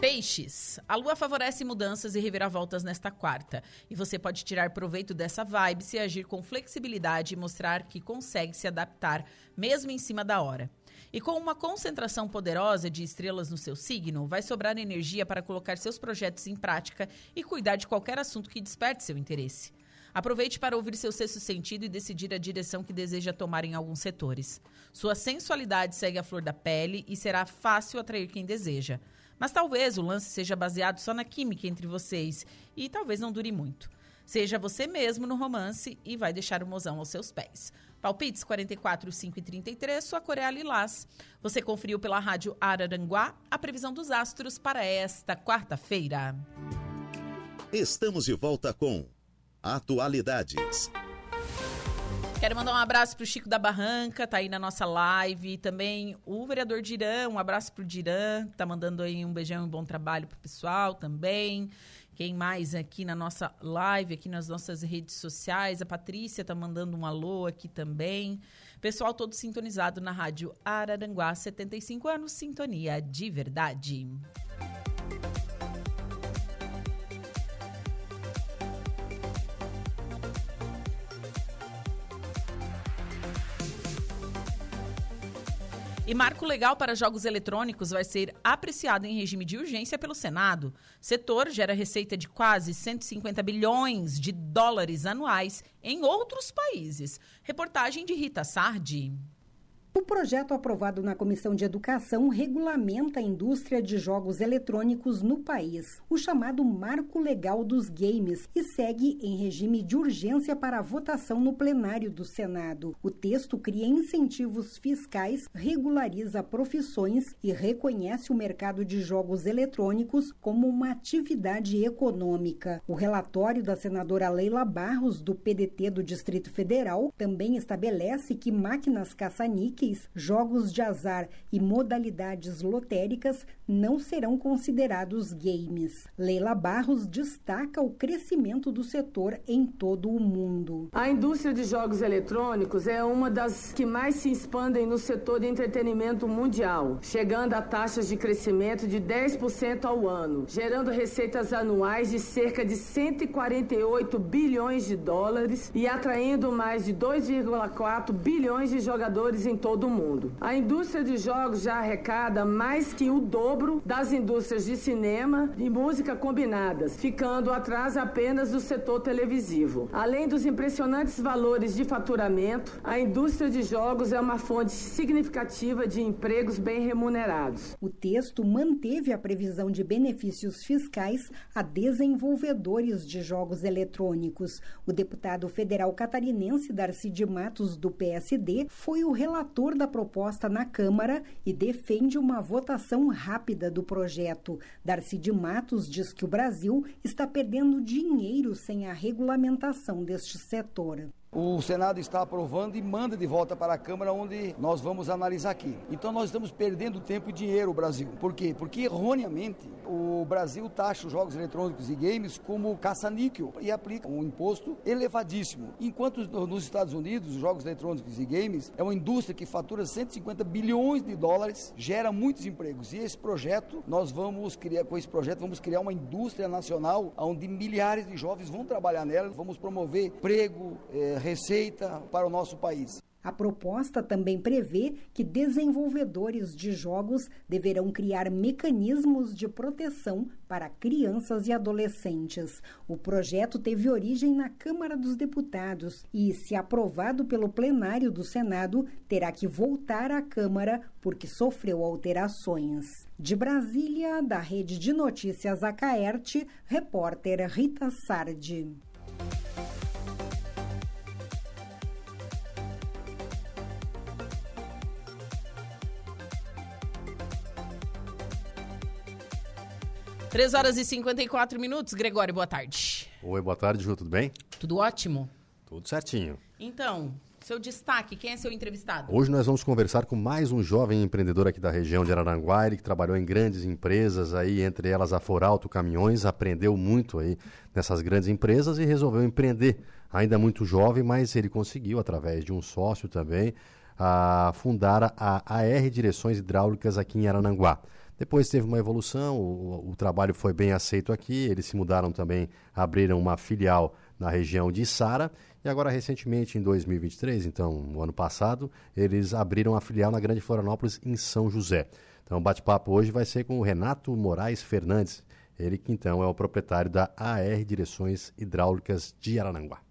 Peixes, a lua favorece mudanças e reviravoltas nesta quarta. E você pode tirar proveito dessa vibe se agir com flexibilidade e mostrar que consegue se adaptar, mesmo em cima da hora. E com uma concentração poderosa de estrelas no seu signo, vai sobrar energia para colocar seus projetos em prática e cuidar de qualquer assunto que desperte seu interesse. Aproveite para ouvir seu sexto sentido e decidir a direção que deseja tomar em alguns setores. Sua sensualidade segue a flor da pele e será fácil atrair quem deseja. Mas talvez o lance seja baseado só na química entre vocês e talvez não dure muito. Seja você mesmo no romance e vai deixar o mozão aos seus pés. Palpites 44, 5 e 33, sua cor é lilás. Você conferiu pela rádio Araranguá a previsão dos astros para esta quarta-feira. Estamos de volta com Atualidades. Quero mandar um abraço pro Chico da Barranca, tá aí na nossa live. Também o vereador Dirã, um abraço pro Dirã, tá mandando aí um beijão e um bom trabalho pro pessoal também. Quem mais aqui na nossa live, aqui nas nossas redes sociais? A Patrícia tá mandando um alô aqui também. Pessoal todo sintonizado na rádio Araranguá, 75 anos, sintonia de verdade. E marco legal para jogos eletrônicos vai ser apreciado em regime de urgência pelo Senado. Setor gera receita de quase 150 bilhões de dólares anuais em outros países. Reportagem de Rita Sardi. O projeto aprovado na Comissão de Educação regulamenta a indústria de jogos eletrônicos no país, o chamado Marco Legal dos Games, e segue em regime de urgência para votação no plenário do Senado. O texto cria incentivos fiscais, regulariza profissões e reconhece o mercado de jogos eletrônicos como uma atividade econômica. O relatório da senadora Leila Barros, do PDT do Distrito Federal, também estabelece que máquinas caça-níqueis jogos de azar e modalidades lotéricas não serão considerados games. Leila Barros destaca o crescimento do setor em todo o mundo. A indústria de jogos eletrônicos é uma das que mais se expandem no setor de entretenimento mundial, chegando a taxas de crescimento de 10% ao ano, gerando receitas anuais de cerca de 148 bilhões de dólares e atraindo mais de 2,4 bilhões de jogadores em todo todo mundo. A indústria de jogos já arrecada mais que o dobro das indústrias de cinema e música combinadas, ficando atrás apenas do setor televisivo. Além dos impressionantes valores de faturamento, a indústria de jogos é uma fonte significativa de empregos bem remunerados. O texto manteve a previsão de benefícios fiscais a desenvolvedores de jogos eletrônicos. O deputado federal catarinense Darcy de Matos, do PSD, foi o relator relator da proposta na Câmara e defende uma votação rápida do projeto. Darcy de Matos diz que o Brasil está perdendo dinheiro sem a regulamentação deste setor. O Senado está aprovando e manda de volta para a Câmara, onde nós vamos analisar aqui. Então nós estamos perdendo tempo e dinheiro, o Brasil. Por quê? Porque erroneamente o Brasil taxa os jogos eletrônicos e games como caça-níquel e aplica um imposto elevadíssimo. Enquanto nos Estados Unidos, os jogos eletrônicos e games é uma indústria que fatura 150 bilhões de dólares, gera muitos empregos. E esse projeto, nós vamos criar, com esse projeto, vamos criar uma indústria nacional onde milhares de jovens vão trabalhar nela, vamos promover emprego, eh, receita para o nosso país. A proposta também prevê que desenvolvedores de jogos deverão criar mecanismos de proteção para crianças e adolescentes. O projeto teve origem na Câmara dos Deputados e, se aprovado pelo plenário do Senado, terá que voltar à Câmara porque sofreu alterações. De Brasília, da Rede de Notícias Acaerte, repórter Rita Sardi. Três horas e 54 minutos. Gregório, boa tarde. Oi, boa tarde, Ju, tudo bem? Tudo ótimo? Tudo certinho. Então, seu destaque, quem é seu entrevistado? Hoje nós vamos conversar com mais um jovem empreendedor aqui da região de Araranguá, ele que trabalhou em grandes empresas aí, entre elas a Foralto Caminhões, aprendeu muito aí nessas grandes empresas e resolveu empreender. Ainda muito jovem, mas ele conseguiu, através de um sócio também, a fundar a AR Direções Hidráulicas aqui em Arananguá. Depois teve uma evolução, o, o, trabalho foi bem aceito aqui, eles se mudaram também, abriram uma filial na região de Sara e agora recentemente em 2023, então no ano passado, eles abriram a filial na Grande Florianópolis em São José. Então o bate-papo hoje vai ser com o Renato Moraes Fernandes, ele que então é o proprietário da AR Direções Hidráulicas de Arananguá.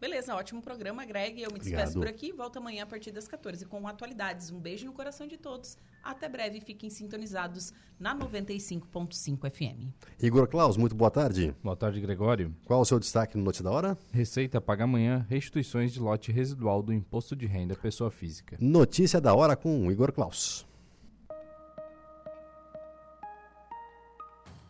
Beleza, ótimo programa, Greg. Eu me despeço por aqui. Volto amanhã a partir das 14 com atualidades. Um beijo no coração de todos. Até breve. Fiquem sintonizados na 95.5 FM. Igor Klaus, muito boa tarde. Boa tarde, Gregório. Qual o seu destaque no Notícia da Hora? Receita paga amanhã restituições de lote residual do Imposto de Renda Pessoa Física. Notícia da Hora com Igor Klaus.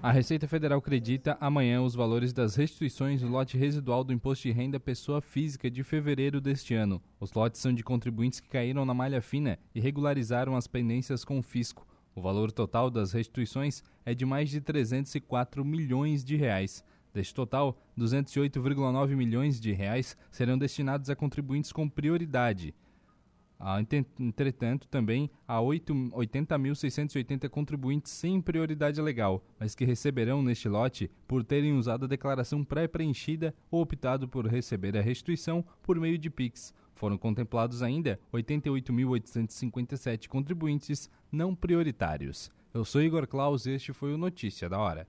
A Receita Federal acredita amanhã os valores das restituições do lote residual do Imposto de Renda Pessoa Física de fevereiro deste ano. Os lotes são de contribuintes que caíram na malha fina e regularizaram as pendências com o fisco. O valor total das restituições é de mais de 304 milhões de reais. Deste total, 208,9 milhões de reais serão destinados a contribuintes com prioridade. Ah, entretanto, também há 80.680 contribuintes sem prioridade legal, mas que receberão neste lote por terem usado a declaração pré-preenchida ou optado por receber a restituição por meio de PIX. Foram contemplados ainda 88.857 contribuintes não prioritários. Eu sou Igor Claus e este foi o Notícia da Hora.